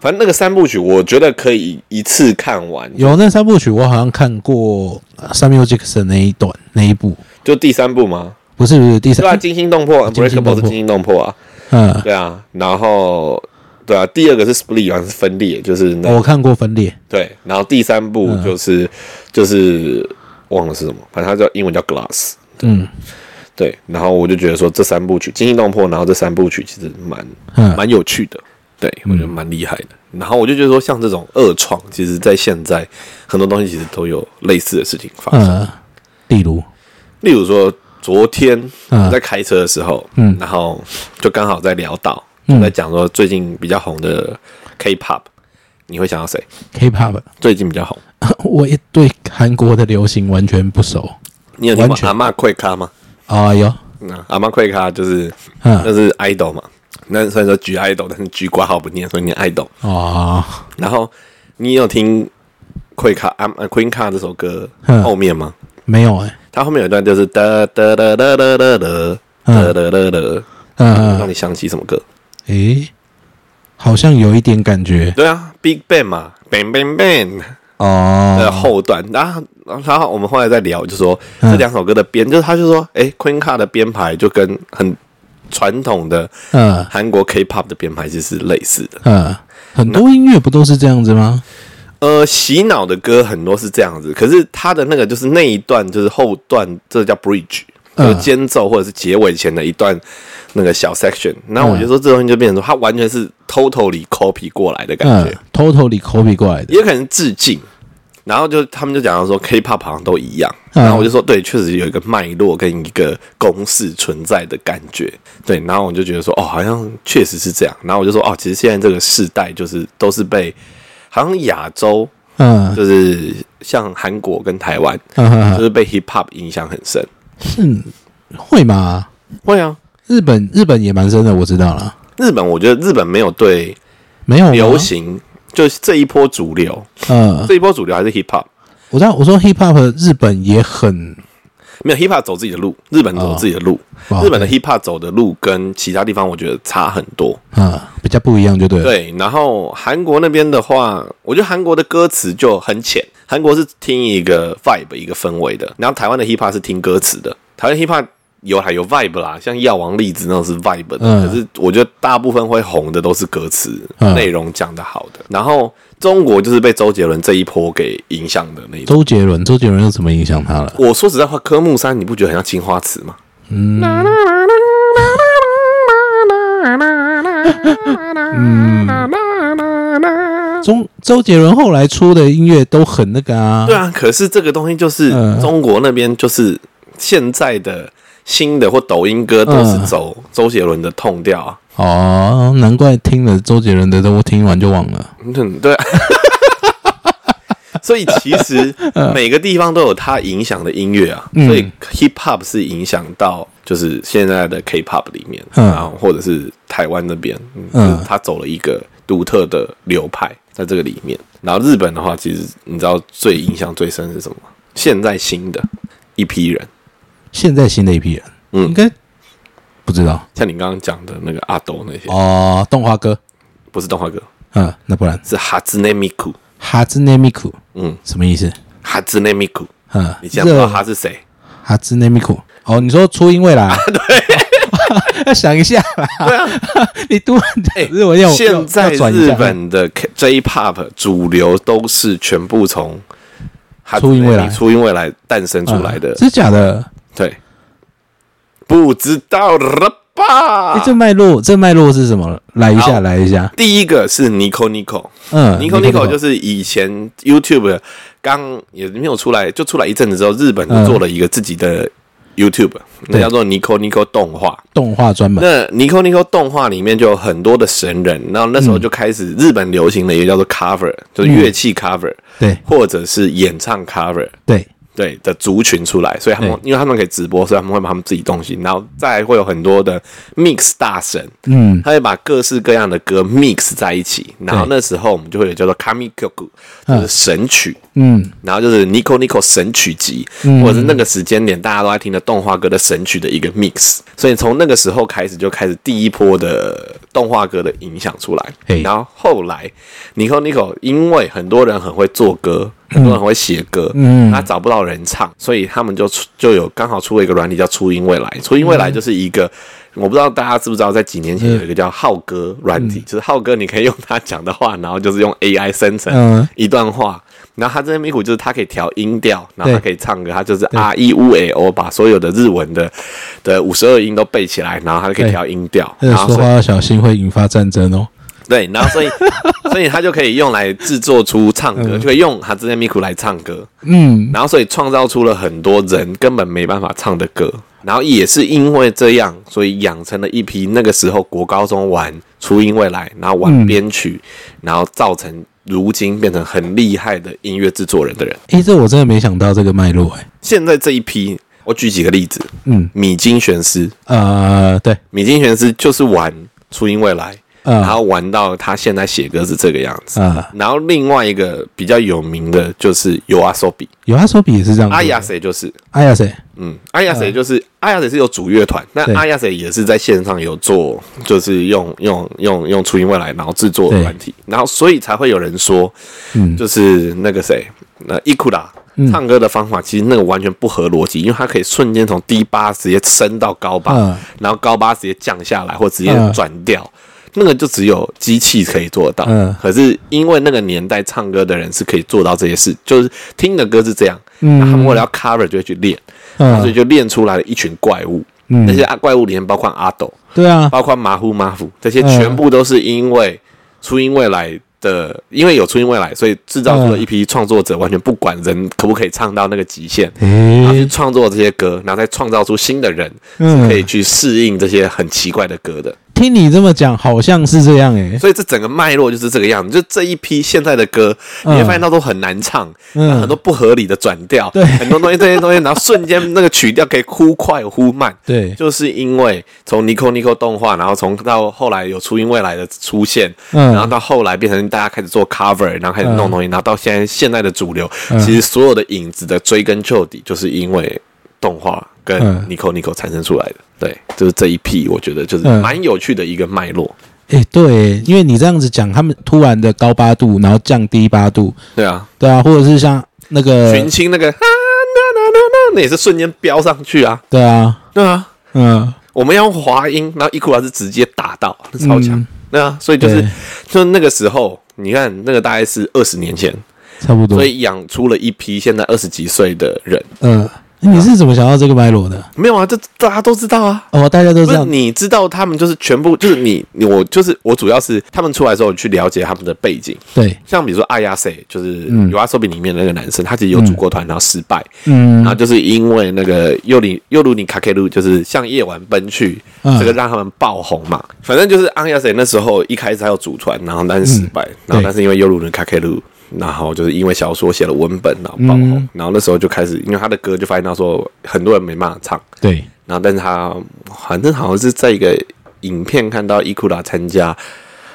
反正那个三部曲，我觉得可以一次看完。有那三部曲，我好像看过呃 Samuel Jackson 那一段那一部，就第三部吗？不是不是第三对啊，三，惊心动魄，Unbreakable 魄是惊心动魄啊，嗯，对啊，然后对啊，第二个是 Split，好像是分裂，就是那我看过分裂，对，然后第三部嗯。就是、就是忘了是什么，反正它叫英文叫 Glass，嗯。对，然后我就觉得说这三部曲惊心动魄，然后这三部曲其实蛮嗯。蛮有趣的，对我觉得蛮厉害的。然后我就觉得说，像这种恶创，其实在现在很多东西其实都有类似的事情发生。嗯，例如？例如说，昨天嗯。我在开车的时候，嗯。然后就刚好在聊到，嗯就在讲说最近比较红的 K-pop，你会想到谁？K-pop，最近比较红，我也对韩国的流行完全不熟你有听过阿嬷快咖吗？啊，有，嗯，阿嬷快咖就是那嗯是 idol 嘛，那虽然说举 idol，但是举挂号不念，所以念 idol。哦，然后你有听 Queen 卡啊 Queen 卡这首歌嗯后面吗？没有哎，它后面有一段就是哒哒哒哒哒哒哒哒哒哒嗯，让你想起什么歌？诶，好像有一点感觉对啊，Big Bang 嘛，Bang Bang Bang 哦的哦，后段。然后然后我们后来在聊，就说嗯这两首歌的编，就是他就说，哎，Queen Car 的编排就跟很传统的嗯韩国 K-pop 的编排其实是类似的。嗯，很多音乐不都是这样子吗？呃，洗脑的歌很多是这样子，可是他的那个就是那一段，就是后段，这个叫 bridge，就嗯是间奏或者是结尾前的一段那个小 section。那我就说这东西就变成说，它完全是 totally copy 过来的感嗯觉，，totally copy 过来的，也可能是致敬。然后就他们就讲到说，K-pop 好像都一样。嗯然后我就说，对，确实有一个脉络跟一个公式存在的感觉。对，然后我就觉得说，哦，好像确实是这样。然后我就说，哦，其实现在这个世代就是都是被好像亚洲。嗯就是像韩国跟台湾，就是被 hip hop 影响很深。是会吗？会啊，日本日本也蛮深的，我知道了，日本我觉得日本没有对没有吗？流，行，就是这一波主流，嗯，这一波主流还是 hip hop，我知道，我说 hip hop 日本也很没有 hip hop 走自己的路，日本走自己的路，哦日本的 hip hop 走的路跟其他地方我觉得差很多。嗯比较不一样，就对了，对，然后韩国那边的话，我觉得韩国的歌词就很浅，韩国是听一个 vibe 一个氛围的，然后台湾的 hip hop 是听歌词的，台湾 hip hop 有还有 vibe 啦，像药王栗子那种是 vibe 的，嗯可是我觉得大部分会红的都是歌词嗯内容讲的好的，然后中国就是被周杰伦这一波给影响的那一种。周杰伦，周杰伦又怎么影响他了？我说实在话，科目三你不觉得很像青花瓷吗？嗯中周杰伦后来出的音乐都很那个啊，对啊，可是这个东西就是嗯中国那边就是现在的新的或抖音歌都是嗯走周杰伦的痛调啊。哦，难怪听了周杰伦的都听完就忘了。嗯，对啊。所以其实嗯 每个地方都有它影响的音乐啊，所以 hip hop 是影响到就是现在的 K-pop 里面，嗯然后或者是台湾那边，嗯，嗯就是它走了一个独特的流派。在这个里面。然后日本的话，其实你知道最影响最深是什么吗？现在新的一批人，现在新的一批人，嗯应该不知道。像你刚刚讲的那个阿斗那些，哦。动画歌，不是动画歌，嗯，那不然。是哈兹内米库，哈兹内米库。嗯，什么意思？哈兹内米库，嗯，你知道他是谁？哈兹内米库。哦，你说初音未来？对，要 想一下啦。对啊，你读日文要现在转日本的 J-pop 主流都是全部从初音未来。初音未来诞生出来的。嗯，真假的？对，不知道了吧哎，？这脉络，这脉络是什么？来一下，来一下。第一个是 Nico Nico，嗯 Nico Nico 就是是以前 YouTube 刚也没有出来，就出来一阵子之后，日本就嗯做了一个自己的 YouTube，、那对叫做 Nico Nico 动画。动画专门。那 Nico Nico 动画里面就有很多的神人，然后那时候就开始日本流行的一个叫做 cover，就是乐器 cover，、对或者是演唱 cover。对，对的族群出来，所以他们因为他们可以直播，所以他们会把他们自己东西，然后再会有很多的 mix 大神，嗯，他会把各式各样的歌 mix 在一起，然后那时候我们就会有叫做 kami kyoku，就是神曲，嗯，然后就是 Nico Nico 神曲集，嗯。或者是那个时间点大家都在听的动画歌的神曲的一个 mix，所以从那个时候开始就开始第一波的动画歌的影响出来。嘿，然后后来 Nico Nico 因为很多人很会做歌。很多人很会写歌，嗯。他找不到人唱，所以他们就出就有刚好出了一个软体叫初音未来。初音未来就是一个，我不知道大家知不知道，在几年前有一个叫浩哥软体，就是浩哥你可以用他讲的话，然后就是用 AI 生成嗯。一段话，然后他这边咪咕就是他可以调音调，然后他可以唱歌，他就是 R E U A O 把所有的日文的的五十二音都背起来，然后他就可以对调音调，这个然后说话要小心，会引发战争哦。对，然后所以 所以他就可以用来制作出唱歌，就可以用哈兹内咪咕来唱歌，嗯，然后所以创造出了很多人根本没办法唱的歌，然后也是因为这样，所以养成了一批那个时候国高中玩初音未来，然后玩嗯。编曲，然后造成如今变成很厉害的音乐制作人的人。诶，这我真的没想到这个脉络，诶，现在这一批，我举几个例子，嗯，米津玄师，呃，对，米津玄师就是玩初音未来，嗯。然后玩到他现在写歌是这个样子。啊，然后另外一个比较有名的就是尤阿索比，有阿索比也是这样。阿亚谁就是。阿亚谁？嗯，阿亚谁就是、阿亚谁是有主乐团，那阿亚谁也是在线上有做，就是用用用用初音未来，然后制作对软体，然后所以才会有人说，嗯。就是那个谁，那伊库拉唱歌的方法，其实那个完全不合逻辑，因为他可以瞬间从低八直接升到高八，嗯。然后高八直接降下来，或直接嗯。转调。那个就只有机器可以做到，嗯。可是因为那个年代唱歌的人是可以做到这些事，就是听的歌是这样，嗯。他们为了要 cover 就会去练，嗯。所以嗯，就练出来了一群怪物。嗯。那些啊怪物里面包括阿斗，对啊，包括马虎马虎，这些嗯全部都是因为初音未来的，因为有初音未来，所以制造出了一批创作者，完全不管人可不可以唱到那个极限，然后去，创作这些歌，然后再创造出新的人，嗯。是可以去适应这些很奇怪的歌的。听你这么讲，好像是这样诶。所以这整个脉络就是这个样子，就这一批现在的歌，你会发现到都很难唱，嗯。然后很多不合理的转调，对。很多东西这些东西，然后瞬间那个曲调可以忽快忽慢，对，就是因为从 Nico Nico 动画，然后从到后来有初音未来的出现，嗯。然后到后来变成大家开始做 cover，然后开始弄东西，然后到现在现在的主流，嗯。其实所有的影子的追根究底，就是因为动画跟嗯。Nico Nico 产生出来的。对，就是这一批，我觉得就是嗯蛮有趣的一个脉络。诶，对，因为你这样子讲，他们突然的高八度，然后降低八度，对啊，对啊，或者是像那个，群青那个啊那那那那，那也是瞬间飙上去啊。对啊，对啊，嗯，我们要用滑音，然后伊库拉是直接打到，那超强。嗯对啊，所以就是对就那个时候，你看那个大概是二十年前，差不多所。以养出了一批现在二十几岁的人。嗯，你是怎么想到这个脉络的？没有啊，这大家都知道啊。哦，大家都知道，你知道他们就是全部 就是你你我就是我主要是他们出来之后去了解他们的背景，对，像比如说阿亚塞就是嗯。有阿手比里面的那个男生，他其实有组过团然后失败，嗯。然后就是因为那个尤里尤鲁尼卡克鲁，就是向夜晚奔去，嗯。这个让他们爆红嘛。反正就是阿亚塞那时候一开始还有组团，然后但是失败，然后但是因为尤鲁尼卡克鲁，然后就是因为小说写了文本，然后爆红，嗯。然后那时候就开始，因为他的歌就发现到说很多人没办法唱，对，然后但是他反正好像是在一个影片看到伊库拉参加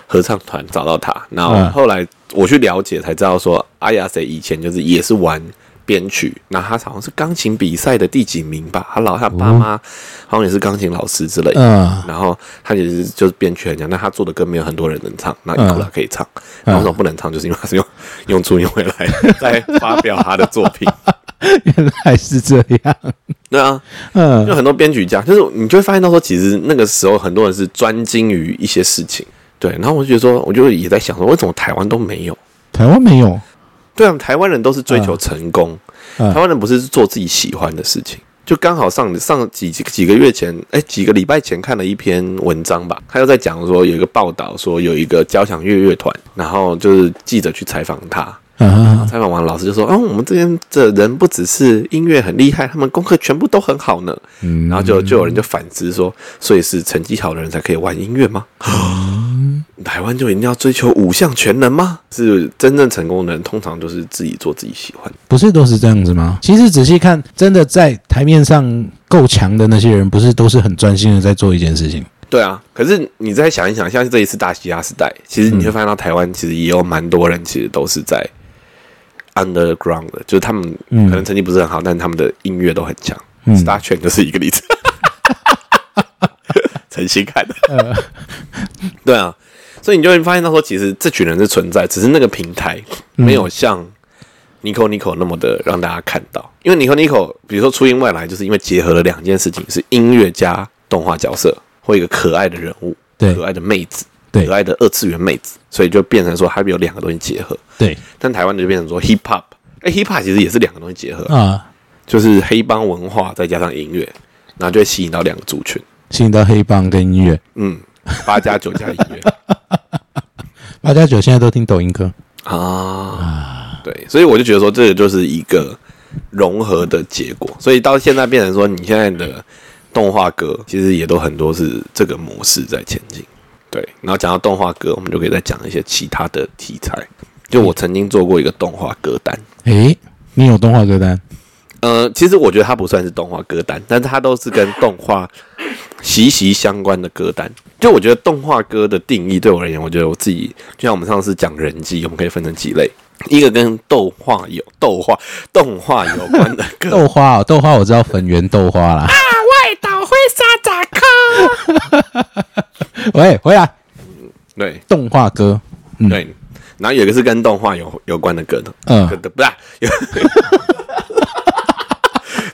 合唱团找到他，然后嗯。后来我去了解才知道说，阿雅谁以前就是也是玩编曲，那他好像是钢琴比赛的第几名吧，他老他爸妈好像也是钢琴老师之类的，嗯然后他也是就是编曲很强，那他做的歌没有很多人能唱，那伊库拉可以唱，然后为什么不能唱，就是因为他是用用初音未来在发表他的作品，原来是这样。对啊，嗯有很多编曲家，就是你就会发现到说，其实那个时候很多人是专精于一些事情，对。然后我就觉得说，我就也在想说，为什么台湾都没有？台湾没有。对啊，台湾人都是追求成功，嗯台湾人不是做自己喜欢的事情。就刚好上上几几几个月前，哎，几个礼拜前看了一篇文章吧，他又在讲说有一个报道说有一个交响乐乐团，然后就是记者去采访他，啊，采访完，老师就说：“哦，我们这边的人不只是音乐很厉害，他们功课全部都很好呢。”嗯然后就就有人就反思说：“所以是成绩好的人才可以玩音乐吗？台湾就一定要追求五项全能吗？是真正成功的人，通常都是自己做自己喜欢。不是都是这样子吗？其实仔细看，真的在台面上够强的那些人，不是都是很专心的在做一件事情。对啊，可是你再想一想，像这一次大西亚时代，其实你会发现到台湾其实也有蛮多人，其实都是在 underground 的，就是他们嗯可能成绩不是很好，但他们的音乐都很强。嗯 Star Trek 就是一个例子，诚心看的。对啊，所以你就会发现到说，其实这群人是存在，只是那个平台没有像 Nico Nico 那么的让大家看到。因为 Nico Nico，比如说初音未来，就是因为结合了两件事情，是音乐加动画角色，或一个可爱的人物，对可爱的妹子，对可爱的二次元妹子，所以就变成说它有两个东西结合。对但台湾的就变成说 hip hop，哎、h i p hop 其实也是两个东西结合，啊，就是黑帮文化再加上音乐，然后就会吸引到两个族群。吸引到黑帮跟音乐。嗯，八加九加音乐 八加九现在都听抖音歌。啊，对，所以我就觉得说这个就是一个融合的结果，所以到现在变成说你现在的动画歌其实也都很多是这个模式在前进。对，然后讲到动画歌，我们就可以再讲一些其他的题材。就我曾经做过一个动画歌单，诶，你有动画歌单？呃，其实我觉得它不算是动画歌单，但是它都是跟动画 息息相关的歌单。就我觉得动画歌的定义对我而言，我觉得我自己就像我们上次讲人机，我们可以分成几类，一个跟动画有动画动画有关的歌，豆花哦，豆花我知道粉圆豆花啦。啊外岛会沙扎克，喂，回来，对。动画歌。对，然后有一个是跟动画有有关的歌的，嗯。不是、啊、有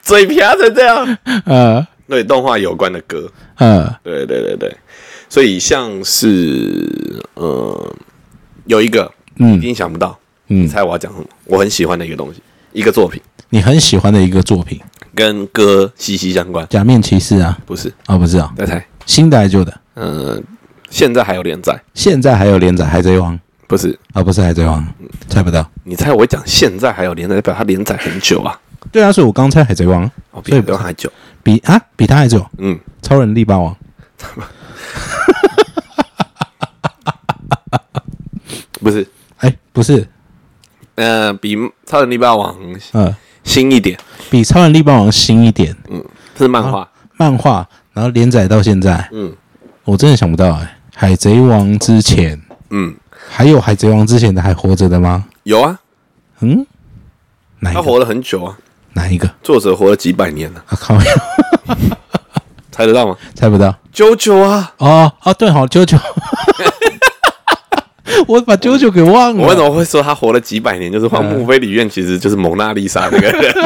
嘴瓢成这样，呃对动画有关的歌，呃，对对对对，所以像是呃有一个，嗯一定想不到，你嗯，猜我要讲什么？我很喜欢的一个东西，一个作品你很喜欢的一个作品跟歌息息相关《，假面骑士》啊？不是？哦，不是啊，再猜，新的还是旧的？呃，现在还有连载，现在还有连载《海贼王》不是？啊？不是《海贼王》，猜不到。你猜我会讲现在还有连载，代表它连载很久啊，对啊，所以我刚猜《海贼王》，哦，比所以不还久，比啊比他还久。嗯，超人力霸王。不是，哎，不是，呃，比超人力霸王呃，新一点，比超人力霸王新一点，嗯是漫画，漫画，然后连载到现在，嗯。我真的想不到哎、海贼王之前。嗯，还有海贼王之前的还活着的吗？有啊，嗯，哪一个？他活了很久啊，哪一个？作者活了几百年了，啊靠！猜得到吗？猜不到。九九啊，哦哦，对，好，九九，我把九九给忘了。我为什么会说他活了几百年？就是荒木飞里院 其实就是蒙娜丽莎那个人。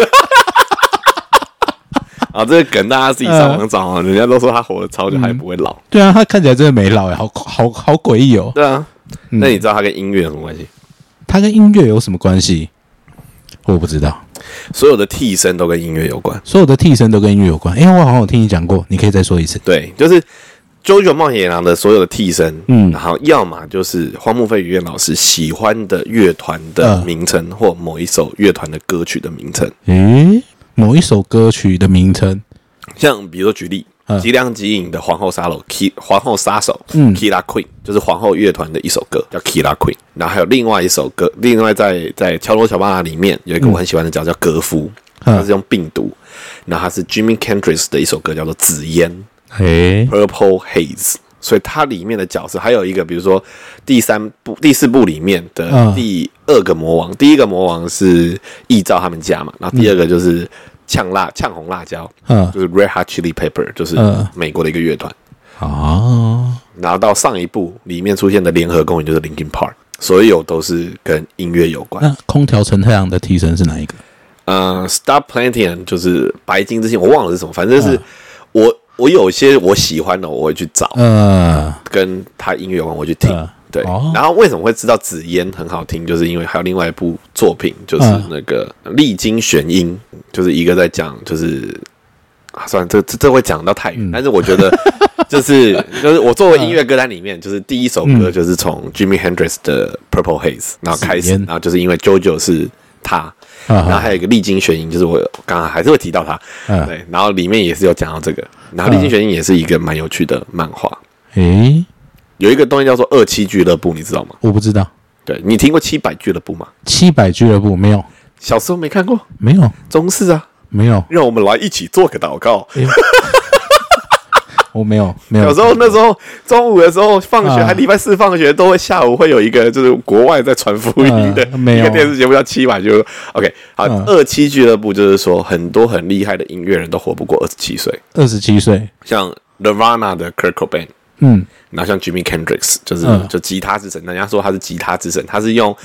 啊，这个梗大家自己上网找啊，人家都说他活了超久还不会老。对啊，他看起来真的没老哎，好好好诡异哦。对啊，那你知道他跟音乐有什么关系？他跟音乐有什么关系？我不知道。所有的替身都跟音乐有关。所有的替身都跟音乐有关。因为我好像有听你讲过，你可以再说一次。对，就是《JoJo 冒险野狼》的所有的替身，嗯然后要么就是荒木飞吕彦老师喜欢的乐团的嗯名称，或某一首乐团的歌曲的名称。诶，某一首歌曲的名称，像比如说举例，嗯。吉良吉影的《皇后杀手》K 皇后杀手，嗯，Kira Queen 就是皇后乐团的一首歌，叫 Kira Queen。然后还有另外一首歌，另外在在《乔罗乔巴拉》里面有一个我很喜欢的角叫格夫，嗯。它是用病毒。然后它是 Jimmy Kendrick 的一首歌叫做《紫烟诶，Purple Haze》，所以它里面的角色还有一个，比如说第三部、第四部里面的嗯。第二个魔王，第一个魔王是易照他们家嘛，然后第二个就是呛辣、呛红辣椒，嗯就是 Red Hot Chili Pepper，就是嗯美国的一个乐团。哦，然后到上一部里面出现的联合公园就是 Linkin Park，所有都是跟音乐有关。那空调陈太阳的替身是哪一个？呃，Stop Planting 就是白金之星，我忘了是什么，反正是嗯我我有些我喜欢的，我会去找，呃，跟他音乐有关，我去听。嗯对哦，然后为什么会知道紫烟很好听，就是因为还有另外一部作品，就是嗯那个历经玄音，就是一个在讲，就是啊，算了，这这这会讲到太嗯，但是我觉得 就是就是我作为音乐歌单里面，就是第一首歌就是从 Jimmy Hendrix 的 Purple Haze 然后开始，然后就是因为 JoJo 是他，啊然后还有一个历经玄音，就是我刚刚还是会提到他，嗯。对，然后里面也是有讲到这个，然后历经玄音也是一个蛮有趣的漫画，诶，有一个东西叫做二七俱乐部，你知道吗？我不知道，对你听过七百俱乐部吗？七百俱乐部没有，小时候没看过，没有，中式啊，没有，让我们来一起做个祷告。我没有，没有。有时候那时候中午的时候放学，啊还礼拜四放学，都会下午会有一个就是国外在传福音的一个电视节目叫七百俱乐部。OK，好，嗯二七俱乐部就是说很多很厉害的音乐人都活不过二十七岁，二十七岁，像 Nirvana 的 Kurt Cobain。嗯。然后像 Jimmy Kendricks，就是、嗯。就吉他之神，人家说他是吉他之神，他是用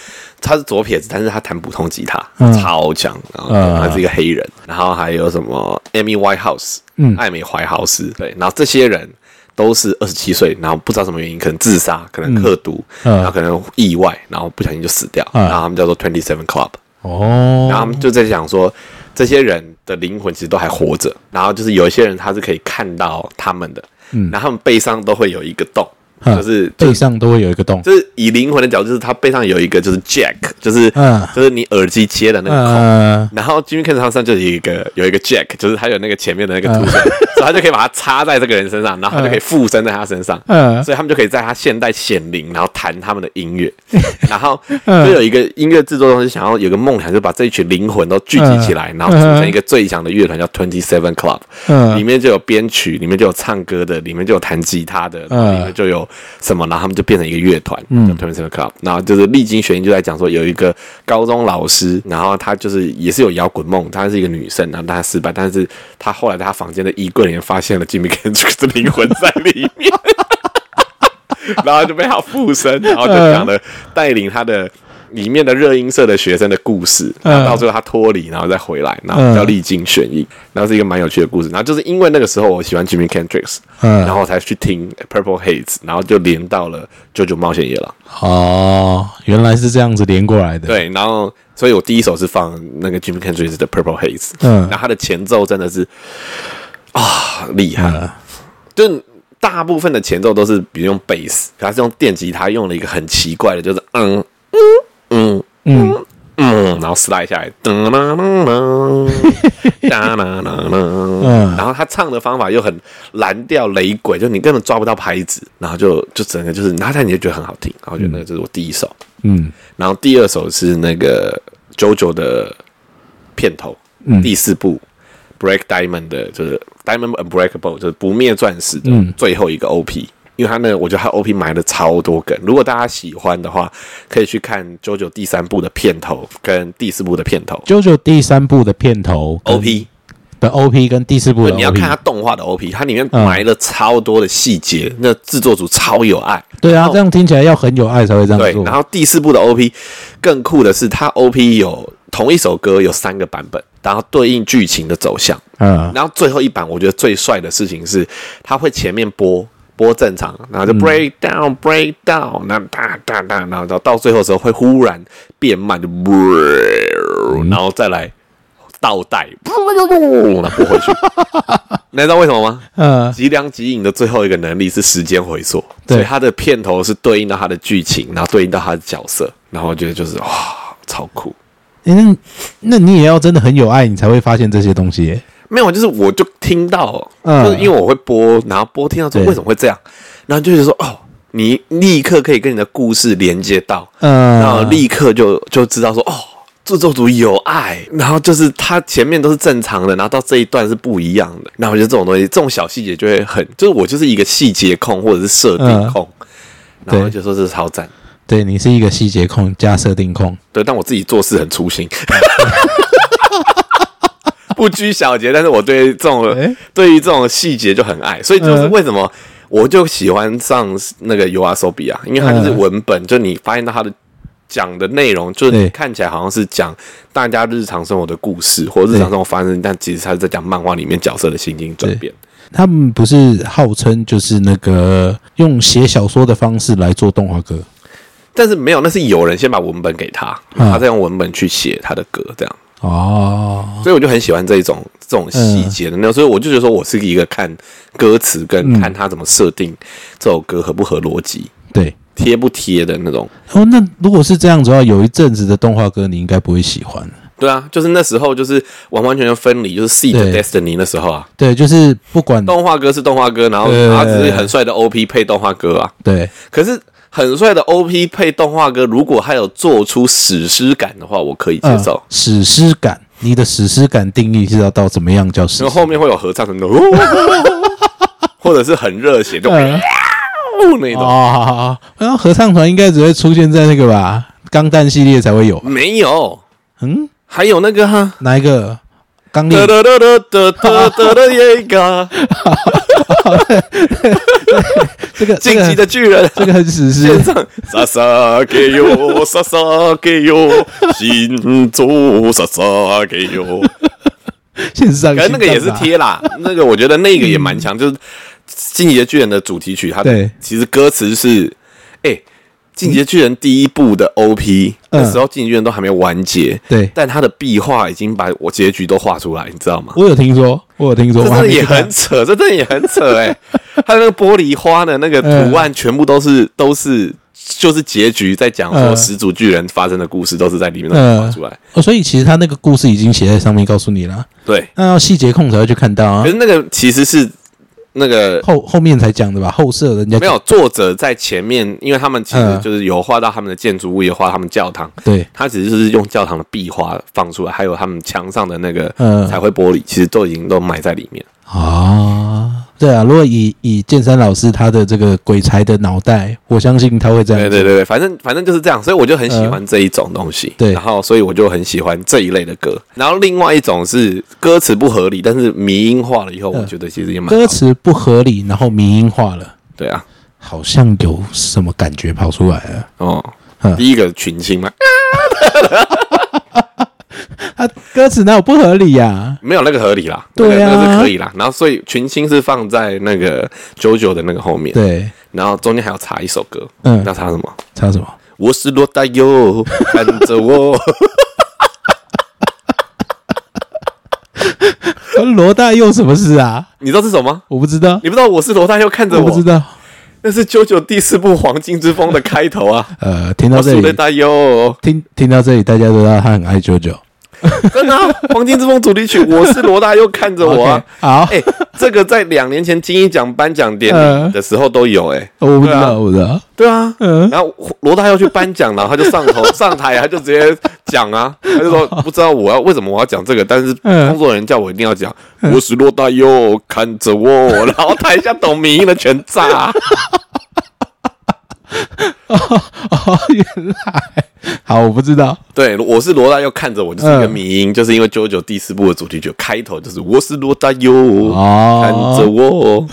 他是左撇子，但是他弹普通吉他，嗯。超强。然后嗯。他是一个黑人，然后还有什么 Amy Whitehouse，嗯。艾美怀豪斯，对，然后这些人都是二十七岁，然后不知道什么原因，可能自杀，可能刻毒，嗯。然后可能意外，然后不小心就死掉，嗯。然后他们叫做 Twenty Seven Club，哦，然后他们就在讲说，这些人的灵魂其实都还活着，然后就是有一些人他是可以看到他们的，嗯。然后他们背上都会有一个洞，嗯就是就背上都会有一个洞，就是以灵魂的角度，就是他背上有一个就是 jack，就是嗯。就是你耳机接的那个孔。呃，然后 Jimmy Kimmel 上就有一个有一个 jack，就是他有那个前面的那个凸嗯，所以他就可以把它插在这个人身上，然后他就可以附身在他身上，嗯。所以他们就可以在他现代显灵，然后弹他们的音乐，然后嗯。就有一个音乐制作公司想要有个梦想，就把这一群灵魂都聚集起来，然后组成一个最强的乐团，叫 Twenty Seven Club，嗯。里面就有编曲，里面就有唱歌的，里面就有弹吉他的，然后里面就有什么，然后他们就变成一个乐团，叫 Twenty Seven Club。然后就是历经学音就在讲说，有一个高中老师，然后他就是也是有摇滚梦，她是一个女生，然后她失败，但是她后来在她房间的衣柜里面发现了 Jimmy Hendrix 的灵魂在里面。然后就被他附身，然后就讲了带领他的里面的热音社的学生的故事，然后到最后他脱离，然后再回来，然后叫历经选音，然后是一个蛮有趣的故事。然后就是因为那个时候我喜欢 Jimmy Kendricks，嗯。然后我才去听 Purple Haze，然后就连到了《九九冒险野狼》。哦，原来是这样子连过来的，，对，然后所以我第一首是放那个 Jimmy Kendricks 的 Purple Haze，嗯。然后他的前奏真的是啊厉害，嗯。就大部分的前奏都是比如用贝斯，可他是用电吉他用了一个很奇怪的，就是嗯嗯嗯。嗯。嗯，然后 slide 下来，噔啦啦啦，哒啦啦啦，嗯。然后他唱的方法又很蓝调雷鬼，就你根本抓不到拍子，然后就就整个就是，然后但你就觉得很好听，然后觉得那个就是我第一首，嗯。然后第二首是那个 JoJo 的片头，嗯。第四部 Break Diamond 的，就是 Diamond Unbreakable，就是不灭钻石的嗯。最后一个 OP。因为他那个，我觉得他 OP 埋了超多梗。如果大家喜欢的话，可以去看 JoJo 第三部的片头跟第四部的片头 JoJo 第三部的片头 OP。的 OP 跟第四部的 OP，你要看它动画的 OP，它里面嗯埋了超多的细节，那制作组超有爱。对啊，这样听起来要很有爱才会这样对，做，然后第四部的 OP 更酷的是，它 OP 有同一首歌有三个版本，然后对应剧情的走向。嗯然后最后一版，我觉得最帅的事情是，它会前面播播正常，然后就 break down、break down，那哒哒哒，然后到到最后的时候会忽然变慢，就然后再来倒带，然后拨回去。你知道为什么吗？嗯吉良吉影的最后一个能力是时间回溯，所以它的片头是对应到它的剧情，然后对应到它的角色，然后我觉得就是哇，超酷。诶那那你也要真的很有爱，你才会发现这些东西耶。没有，就是我就听到，嗯。就是因为我会播，然后播听到之后对。为什么会这样，然后就觉得说哦，你立刻可以跟你的故事连接到，嗯，然后立刻就就知道说哦，制作组有爱，然后就是他前面都是正常的，然后到这一段是不一样的。然后我觉得这种东西，这种小细节就会很，就是我就是一个细节控或者是设定控，然后就说这是超赞。对你是一个细节控加设定控，对，但我自己做事很粗心，不拘小节。但是我对这种、诶？对于这种细节就很爱，所以就是嗯。为什么我就喜欢上那个 U R S O B 啊，因为它就是嗯。文本，就你发现到它的讲的内容，就是对。看起来好像是讲大家日常生活的故事或日常生活发生，但其实他是在讲漫画里面角色的心境转变。他们不是号称就是那个用写小说的方式来做动画歌，但是没有，那是有人先把文本给他，嗯他再用文本去写他的歌，这样。哦，所以我就很喜欢这一种这种细节的那种，所以我就觉得说我是一个看歌词跟看他怎么设定这首歌合不合逻辑、对。贴不贴的那种。哦，那如果是这样子的话，有一阵子的动画歌你应该不会喜欢。对啊，就是那时候就是完完全全分离，就是 Seed Destiny 那时候啊，对，就是不管动画歌是动画歌，然后对它只是很帅的 OP 配动画歌啊。对可是很帅的 OP 配动画歌，如果还有做出史诗感的话，我可以接受。呃史诗感，你的史诗感定义是要到怎么样叫史诗？然后后面会有合唱的那种，或者是很热血，那种。哦，好好好，然后合唱团应该只会出现在那个吧，钢弹系列才会有。没有，嗯，还有那个哈，哪一个？钢哒哒哒哒哒哒哒耶嘎，这个晋级的巨人，这个很史诗线。上撒撒给哟，撒撒给哟，心中撒撒给哟。线上可是那个也是贴啦，那个我觉得那个也蛮强，就是《晋级的巨人》的主题曲，它的其实歌词是，哎，《进阶巨人》第一部的 OP，嗯。那时候《进阶巨人》都还没完结，对。但他的壁画已经把我结局都画出来，你知道吗？我有听说，我有听说，这真的也很扯，这真的也很扯哎、他那个玻璃花的那个图案，全部都是都是就是结局在讲说嗯始祖巨人发生的故事，都是在里面都画出来。哦，所以其实他那个故事已经写在上面，告诉你了。对，那要细节控才会去看到啊。可，是那个其实是那个后后面才讲的吧？后设人家没有作者在前面，因为他们其实嗯就是有画到他们的建筑物，也画他们教堂。对他只是就是用教堂的壁画放出来，还有他们墙上的那个嗯彩绘玻璃，其实都已经都埋在里面。啊，对啊，如果以以剑山老师他的这个鬼才的脑袋，我相信他会这样。对对对对，反正反正就是这样，所以我就很喜欢这一种东西。对然后所以我就很喜欢这一类的歌。然后另外一种是歌词不合理，但是迷音化了以后，我觉得其实也蛮好歌词不合理，然后迷音化了，对啊。好像有什么感觉跑出来了。哦嗯，第一个群星嘛，他 歌词哪有不合理呀、没有那个合理啦，对啊那個那个是可以啦。然后所以群星是放在那个九九的那个后面，对，然后中间还要插一首歌，嗯要插什么？插什么？我是罗大佑，看着我。跟 罗大佑什么事啊？你知道这首吗？我不知道，你不知道我是罗大佑看着我，我不知道。那是九九第四部《黄金之风》的开头啊！呃，听到这里，大佑，听听到这里，大家都知道他很爱九九。真的、啊，《黄金之风》主题曲，我是罗大佑看着我啊！好，哎、这个在两年前金鹰奖颁奖典礼嗯。的时候都有哎、我不知道，对啊。我不知道。对啊，嗯。然后罗大佑去颁奖，然后他就上头 上台，他就直接讲啊，他就说不知道我要为什么我要讲这个，但是嗯。工作人员叫我一定要讲，我是罗大佑，看着我，然后台下懂民音的全炸，哦，原来好，我不知道。对，我是罗大佑，看着我就是一个嗯民音，就是因为九九第四部的主题曲开头就是我是罗大佑，哦看着我，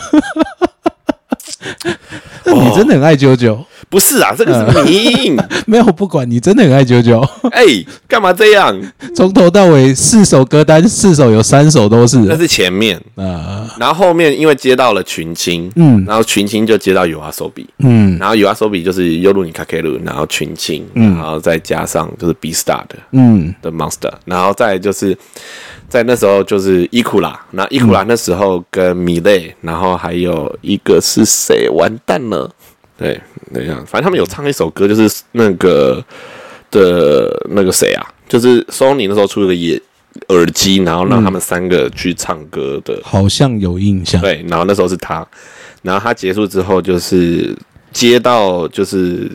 那 你真的很爱九九？不是啊，这个是民音，没有，不管你真的很爱九九，哎，干嘛这样？从头到尾四首歌单，四首有三首都是。那是前面，啊，然后后面因为接到了群青，嗯。然后群青就接到有阿手比，嗯。然后有阿手比就是优鲁尼卡 K 鲁，然后群青，然后再加上就是 B Star 的嗯。的 Monster，然后再就是在那时候就是伊库拉，那伊库拉那时候跟米勒，然后还有一个是谁？完蛋了，对，那样，反正他们有唱一首歌，就是那个的那个谁啊，就是 Sony 那时候出了个也耳机，然后让他们三个去唱歌的，好像有印象。对，然后那时候是他，然后他结束之后就是接到就是《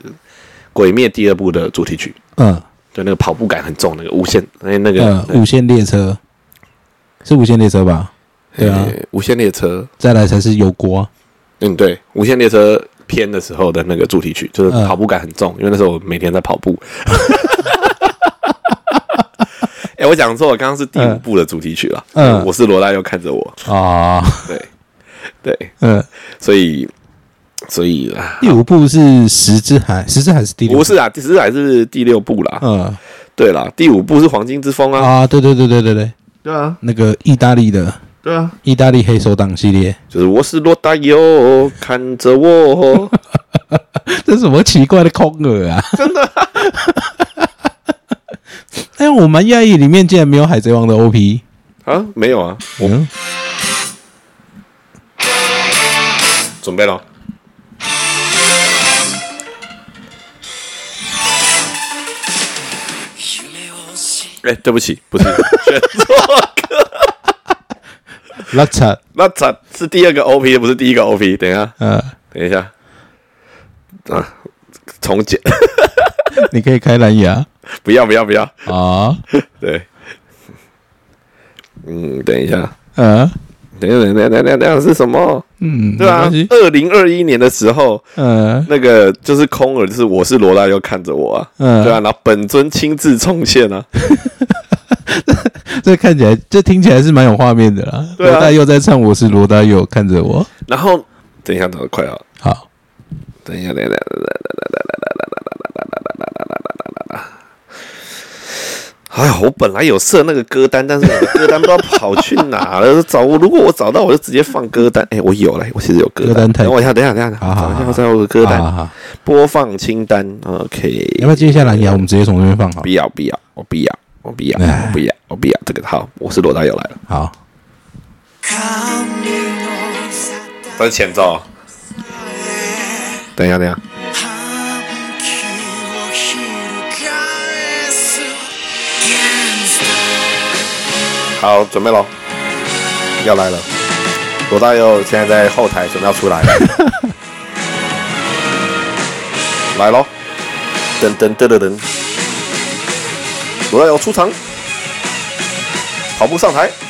鬼灭》第二部的主题曲，嗯，就那个跑步感很重，那个无限哎那个呃，无限列车是无限列车吧？对无限列车，再来才是油锅。嗯对，无限列车篇的时候的那个主题曲，就是嗯。跑步感很重，因为那时候我每天在跑步。哎、我讲错，了，刚刚是第五部的主题曲了。嗯。嗯，我是罗大佑看着我，啊，对。对，嗯，所以所以啊，第五部是十之海，十之海是第六部，不是啊，第十还是第六部啦。嗯。对啦，第五部是黄金之风啊。啊，对对对对对对，对啊，那个意大利的对啊，意大利黑手党系列，就是我是罗大佑，看着我。这是什么奇怪的空耳啊？真的？哎，我蛮讶异，里面竟然没有海贼王的 OP。啊，没有啊，我嗯，准备了。哎、对不起，不是选错歌，拉扯，那这是第二个 OP，不是第一个 OP。等一下，呃，等一下，啊，重剪，你可以开蓝牙。不要不要不要，啊，对，嗯，等一下，呃，等一下，等一下，等一下，等一下是什么？嗯，对啊二零二一年的时候，嗯，那个就是空耳，就是我是罗大佑看着我啊，嗯对啊，然后本尊亲自重现啊，这看起来，这听起来是蛮有画面的啦。对啊罗大佑在唱，我是罗大佑，看着我。然后等一下，等快啊，好，等一下，等一下，等一下，哎呀，我本来有设那个歌单，但是歌单不知道跑去哪了。找我，如果我找到，我就直接放歌单。哎，我有了，我其实有歌歌单太等我一下，等一下，等一下，好好好找一下，我找我的歌单好好好播放清单。OK，要不要接一下蓝牙？我们直接从这边放好不。要，不要，我不要，我不要，哎我不要，我不要。这个好，我是罗大佑来了，好，这是前奏。等一下，等一下。好，准备喽，要来了。罗大佑现在在后台准备要出来了，来喽！噔噔噔噔噔，罗大佑出场，跑步上台。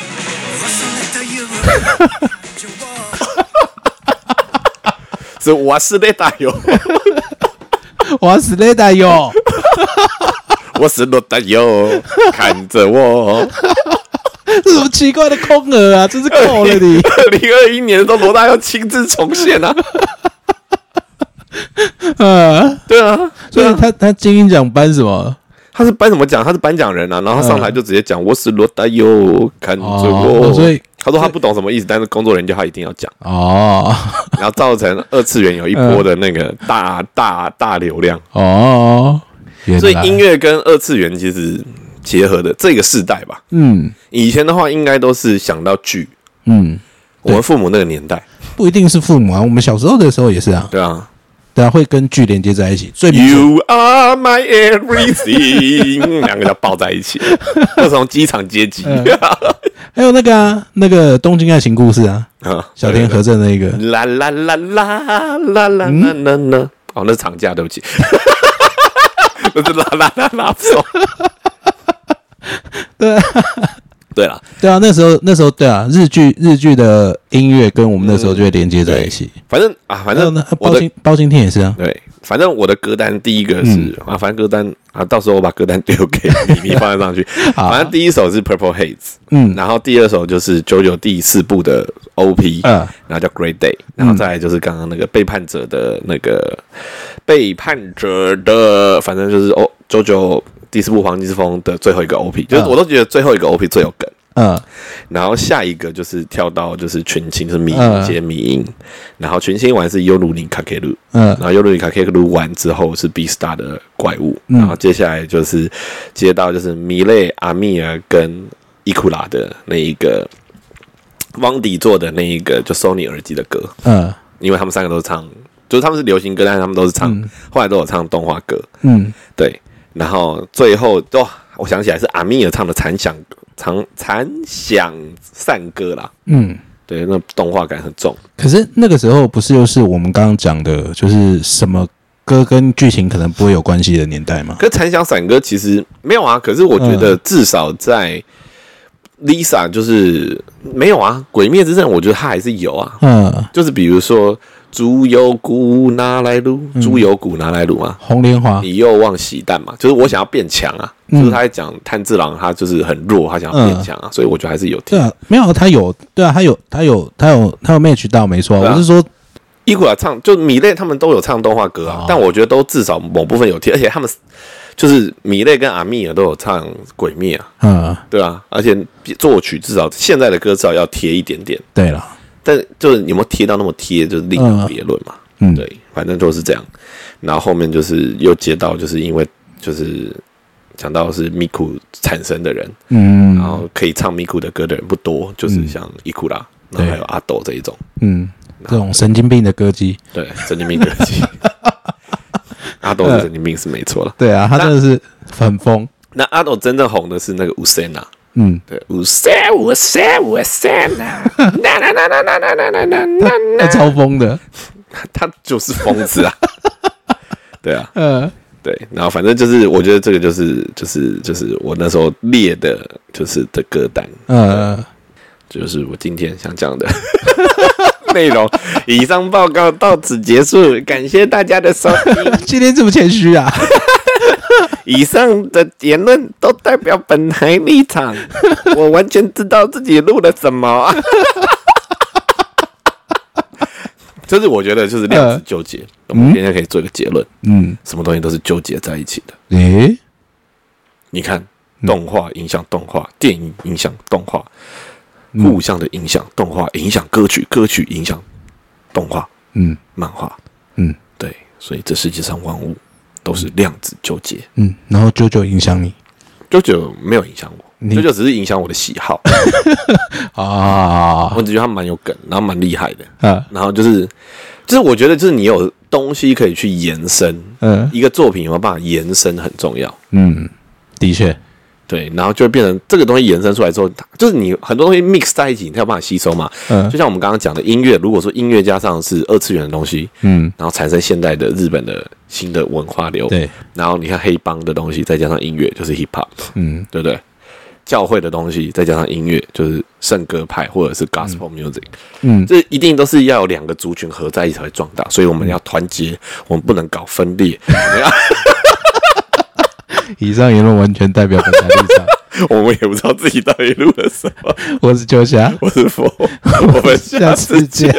是我是雷大佑，我是雷大佑，我是罗大佑，看着我。这什么奇怪的空耳啊？真是够了你！二零二一年的时候，罗大佑亲自重现啊！呃，对啊，所以他他金鹰奖颁什么？他是颁什么奖？他是颁奖人啊，然后他上台就直接讲：“我是罗大佑，看着我。哦所以他说他不懂什么意思，但是工作人员叫他一定要讲，哦 然后造成二次元有一波的那个大 大大流量。哦，所以音乐跟二次元其实结合的这个世代吧，嗯以前的话应该都是想到剧，嗯，我们父母那个年代，不一定是父母啊，我们小时候的时候也是啊，对啊。对啊，会跟剧连接在一起。最 You are my everything，两个要抱在一起，就从机场接机。还有那个啊，那个《东京爱情故事》啊，啊小田和正那个，啦啦啦啦啦啦啦啦啦，哦，那是长假，对不起，那是啦啦啦啦手。对啊对啦，对啊，那时候那时候对啊，日剧日剧的音乐跟我们那时候就会连接在一起。反正啊，反正包青包青天也是啊，对，反正我的歌单第一个是、嗯。啊，反正歌单啊，到时候我把歌单丢给你，你放在上去。反正第一首是 Purple Haze，嗯。然后第二首就是九九第四部的 OP，嗯。然后叫 Great Day，然后再来就是刚刚那个背叛者的那个背叛者的，反正就是哦九九第四部黄金之风的最后一个 OP，就是嗯我都觉得最后一个 OP 最有梗。嗯。然后下一个就是跳到就是群星，就是迷音接迷音，然后群星完是尤鲁尼卡 K 鲁，嗯。然后尤鲁尼卡 K 鲁完之后是 B Star 的怪物，嗯。然后接下来就是接到就是米勒阿米尔跟伊库拉的那一个汪迪做的那一个就 Sony 耳机的歌，嗯。因为他们三个都是唱，就是他们是流行歌，但是他们都是唱，嗯。后来都有唱动画歌，嗯。对，然后最后哦，我想起来是阿米尔唱的《残响残残响散歌》啦，嗯。对，那动画感很重。可是那个时候不是又是我们刚刚讲的，就是什么歌跟剧情可能不会有关系的年代吗？可是残响散歌其实没有啊，可是我觉得至少在 Lisa 就是没有啊，《鬼灭之刃》我觉得它还是有啊，嗯，就是比如说猪油骨拿来撸，猪油骨拿来撸嘛，红莲华，你又忘喜蛋嘛，就是我想要变强啊，嗯。就是他在讲炭治郎他就是很弱，他想要变强啊，所以我觉得还是有听。对啊，没有他有，对啊，他有，他有，他有，他有 match 到，没错。啊。我是说，伊古拉唱就米类他们都有唱动画歌啊，哦。但我觉得都至少某部分有贴，而且他们就是米类跟阿密尔都有唱鬼灭啊，嗯，对啊，而且作曲至少现在的歌至少要贴一点点，对了，但就是有没有贴到那么贴，就是另当别论嘛。嗯，对，反正就是这样。然后后面就是又接到，就是因为就是讲到是咪库产生的人，嗯然后可以唱咪库的歌的人不多，就是像伊库拉，然后还有阿斗这一种，嗯，这种神经病的歌姬，对，神经病歌姬。阿斗是神经病是没错了。对啊，他真的是很疯，那阿斗真正红的是那个乌森娜，嗯，对，五三五三五三呐，那那那那那那那那那那 他超疯的，他就是疯子啊。对啊，嗯，对，然后反正就是，我觉得这个就是就是就是我那时候列的，就是的歌单，嗯，就是我今天想讲的内容。以上报告到此结束，感谢大家的收听。今天这么谦虚啊？以上的言论都代表本台立场，我完全知道自己录了什么。啊。就是我觉得就是量子纠结，我们今天可以做一个结论，嗯，什么东西都是纠结在一起的。诶，你看，动画影响动画，电影影响动画，互相的影响，动画影响歌曲，歌曲影响动画、嗯。漫画，嗯。对，所以这世界上万物都是量子纠结。嗯，然后九九影响你。九九没有影响我，你九九只是影响我的喜好，啊。我只觉得他蛮有梗，然后蛮厉害的，啊，然后就是，就是我觉得就是你有东西可以去延伸，嗯。一个作品有没有办法延伸很重要。嗯，的确，对，然后就会变成这个东西延伸出来之后，就是你很多东西 mix 在一起，你才有办法吸收嘛。嗯。就像我们刚刚讲的音乐，如果说音乐加上是二次元的东西，嗯，然后产生现代的日本的新的文化流，对，然后你看黑帮的东西，再加上音乐就是 hip hop，嗯。对不对？教会的东西再加上音乐就是圣歌派或者是 gospel music，嗯，这一定都是要有两个族群合在一起才会壮大，所以我们要团结，我们不能搞分裂，以上言论完全代表本台立场。我们也不知道自己到底录了什么。我是秋霞，我是佛，我们下下次见。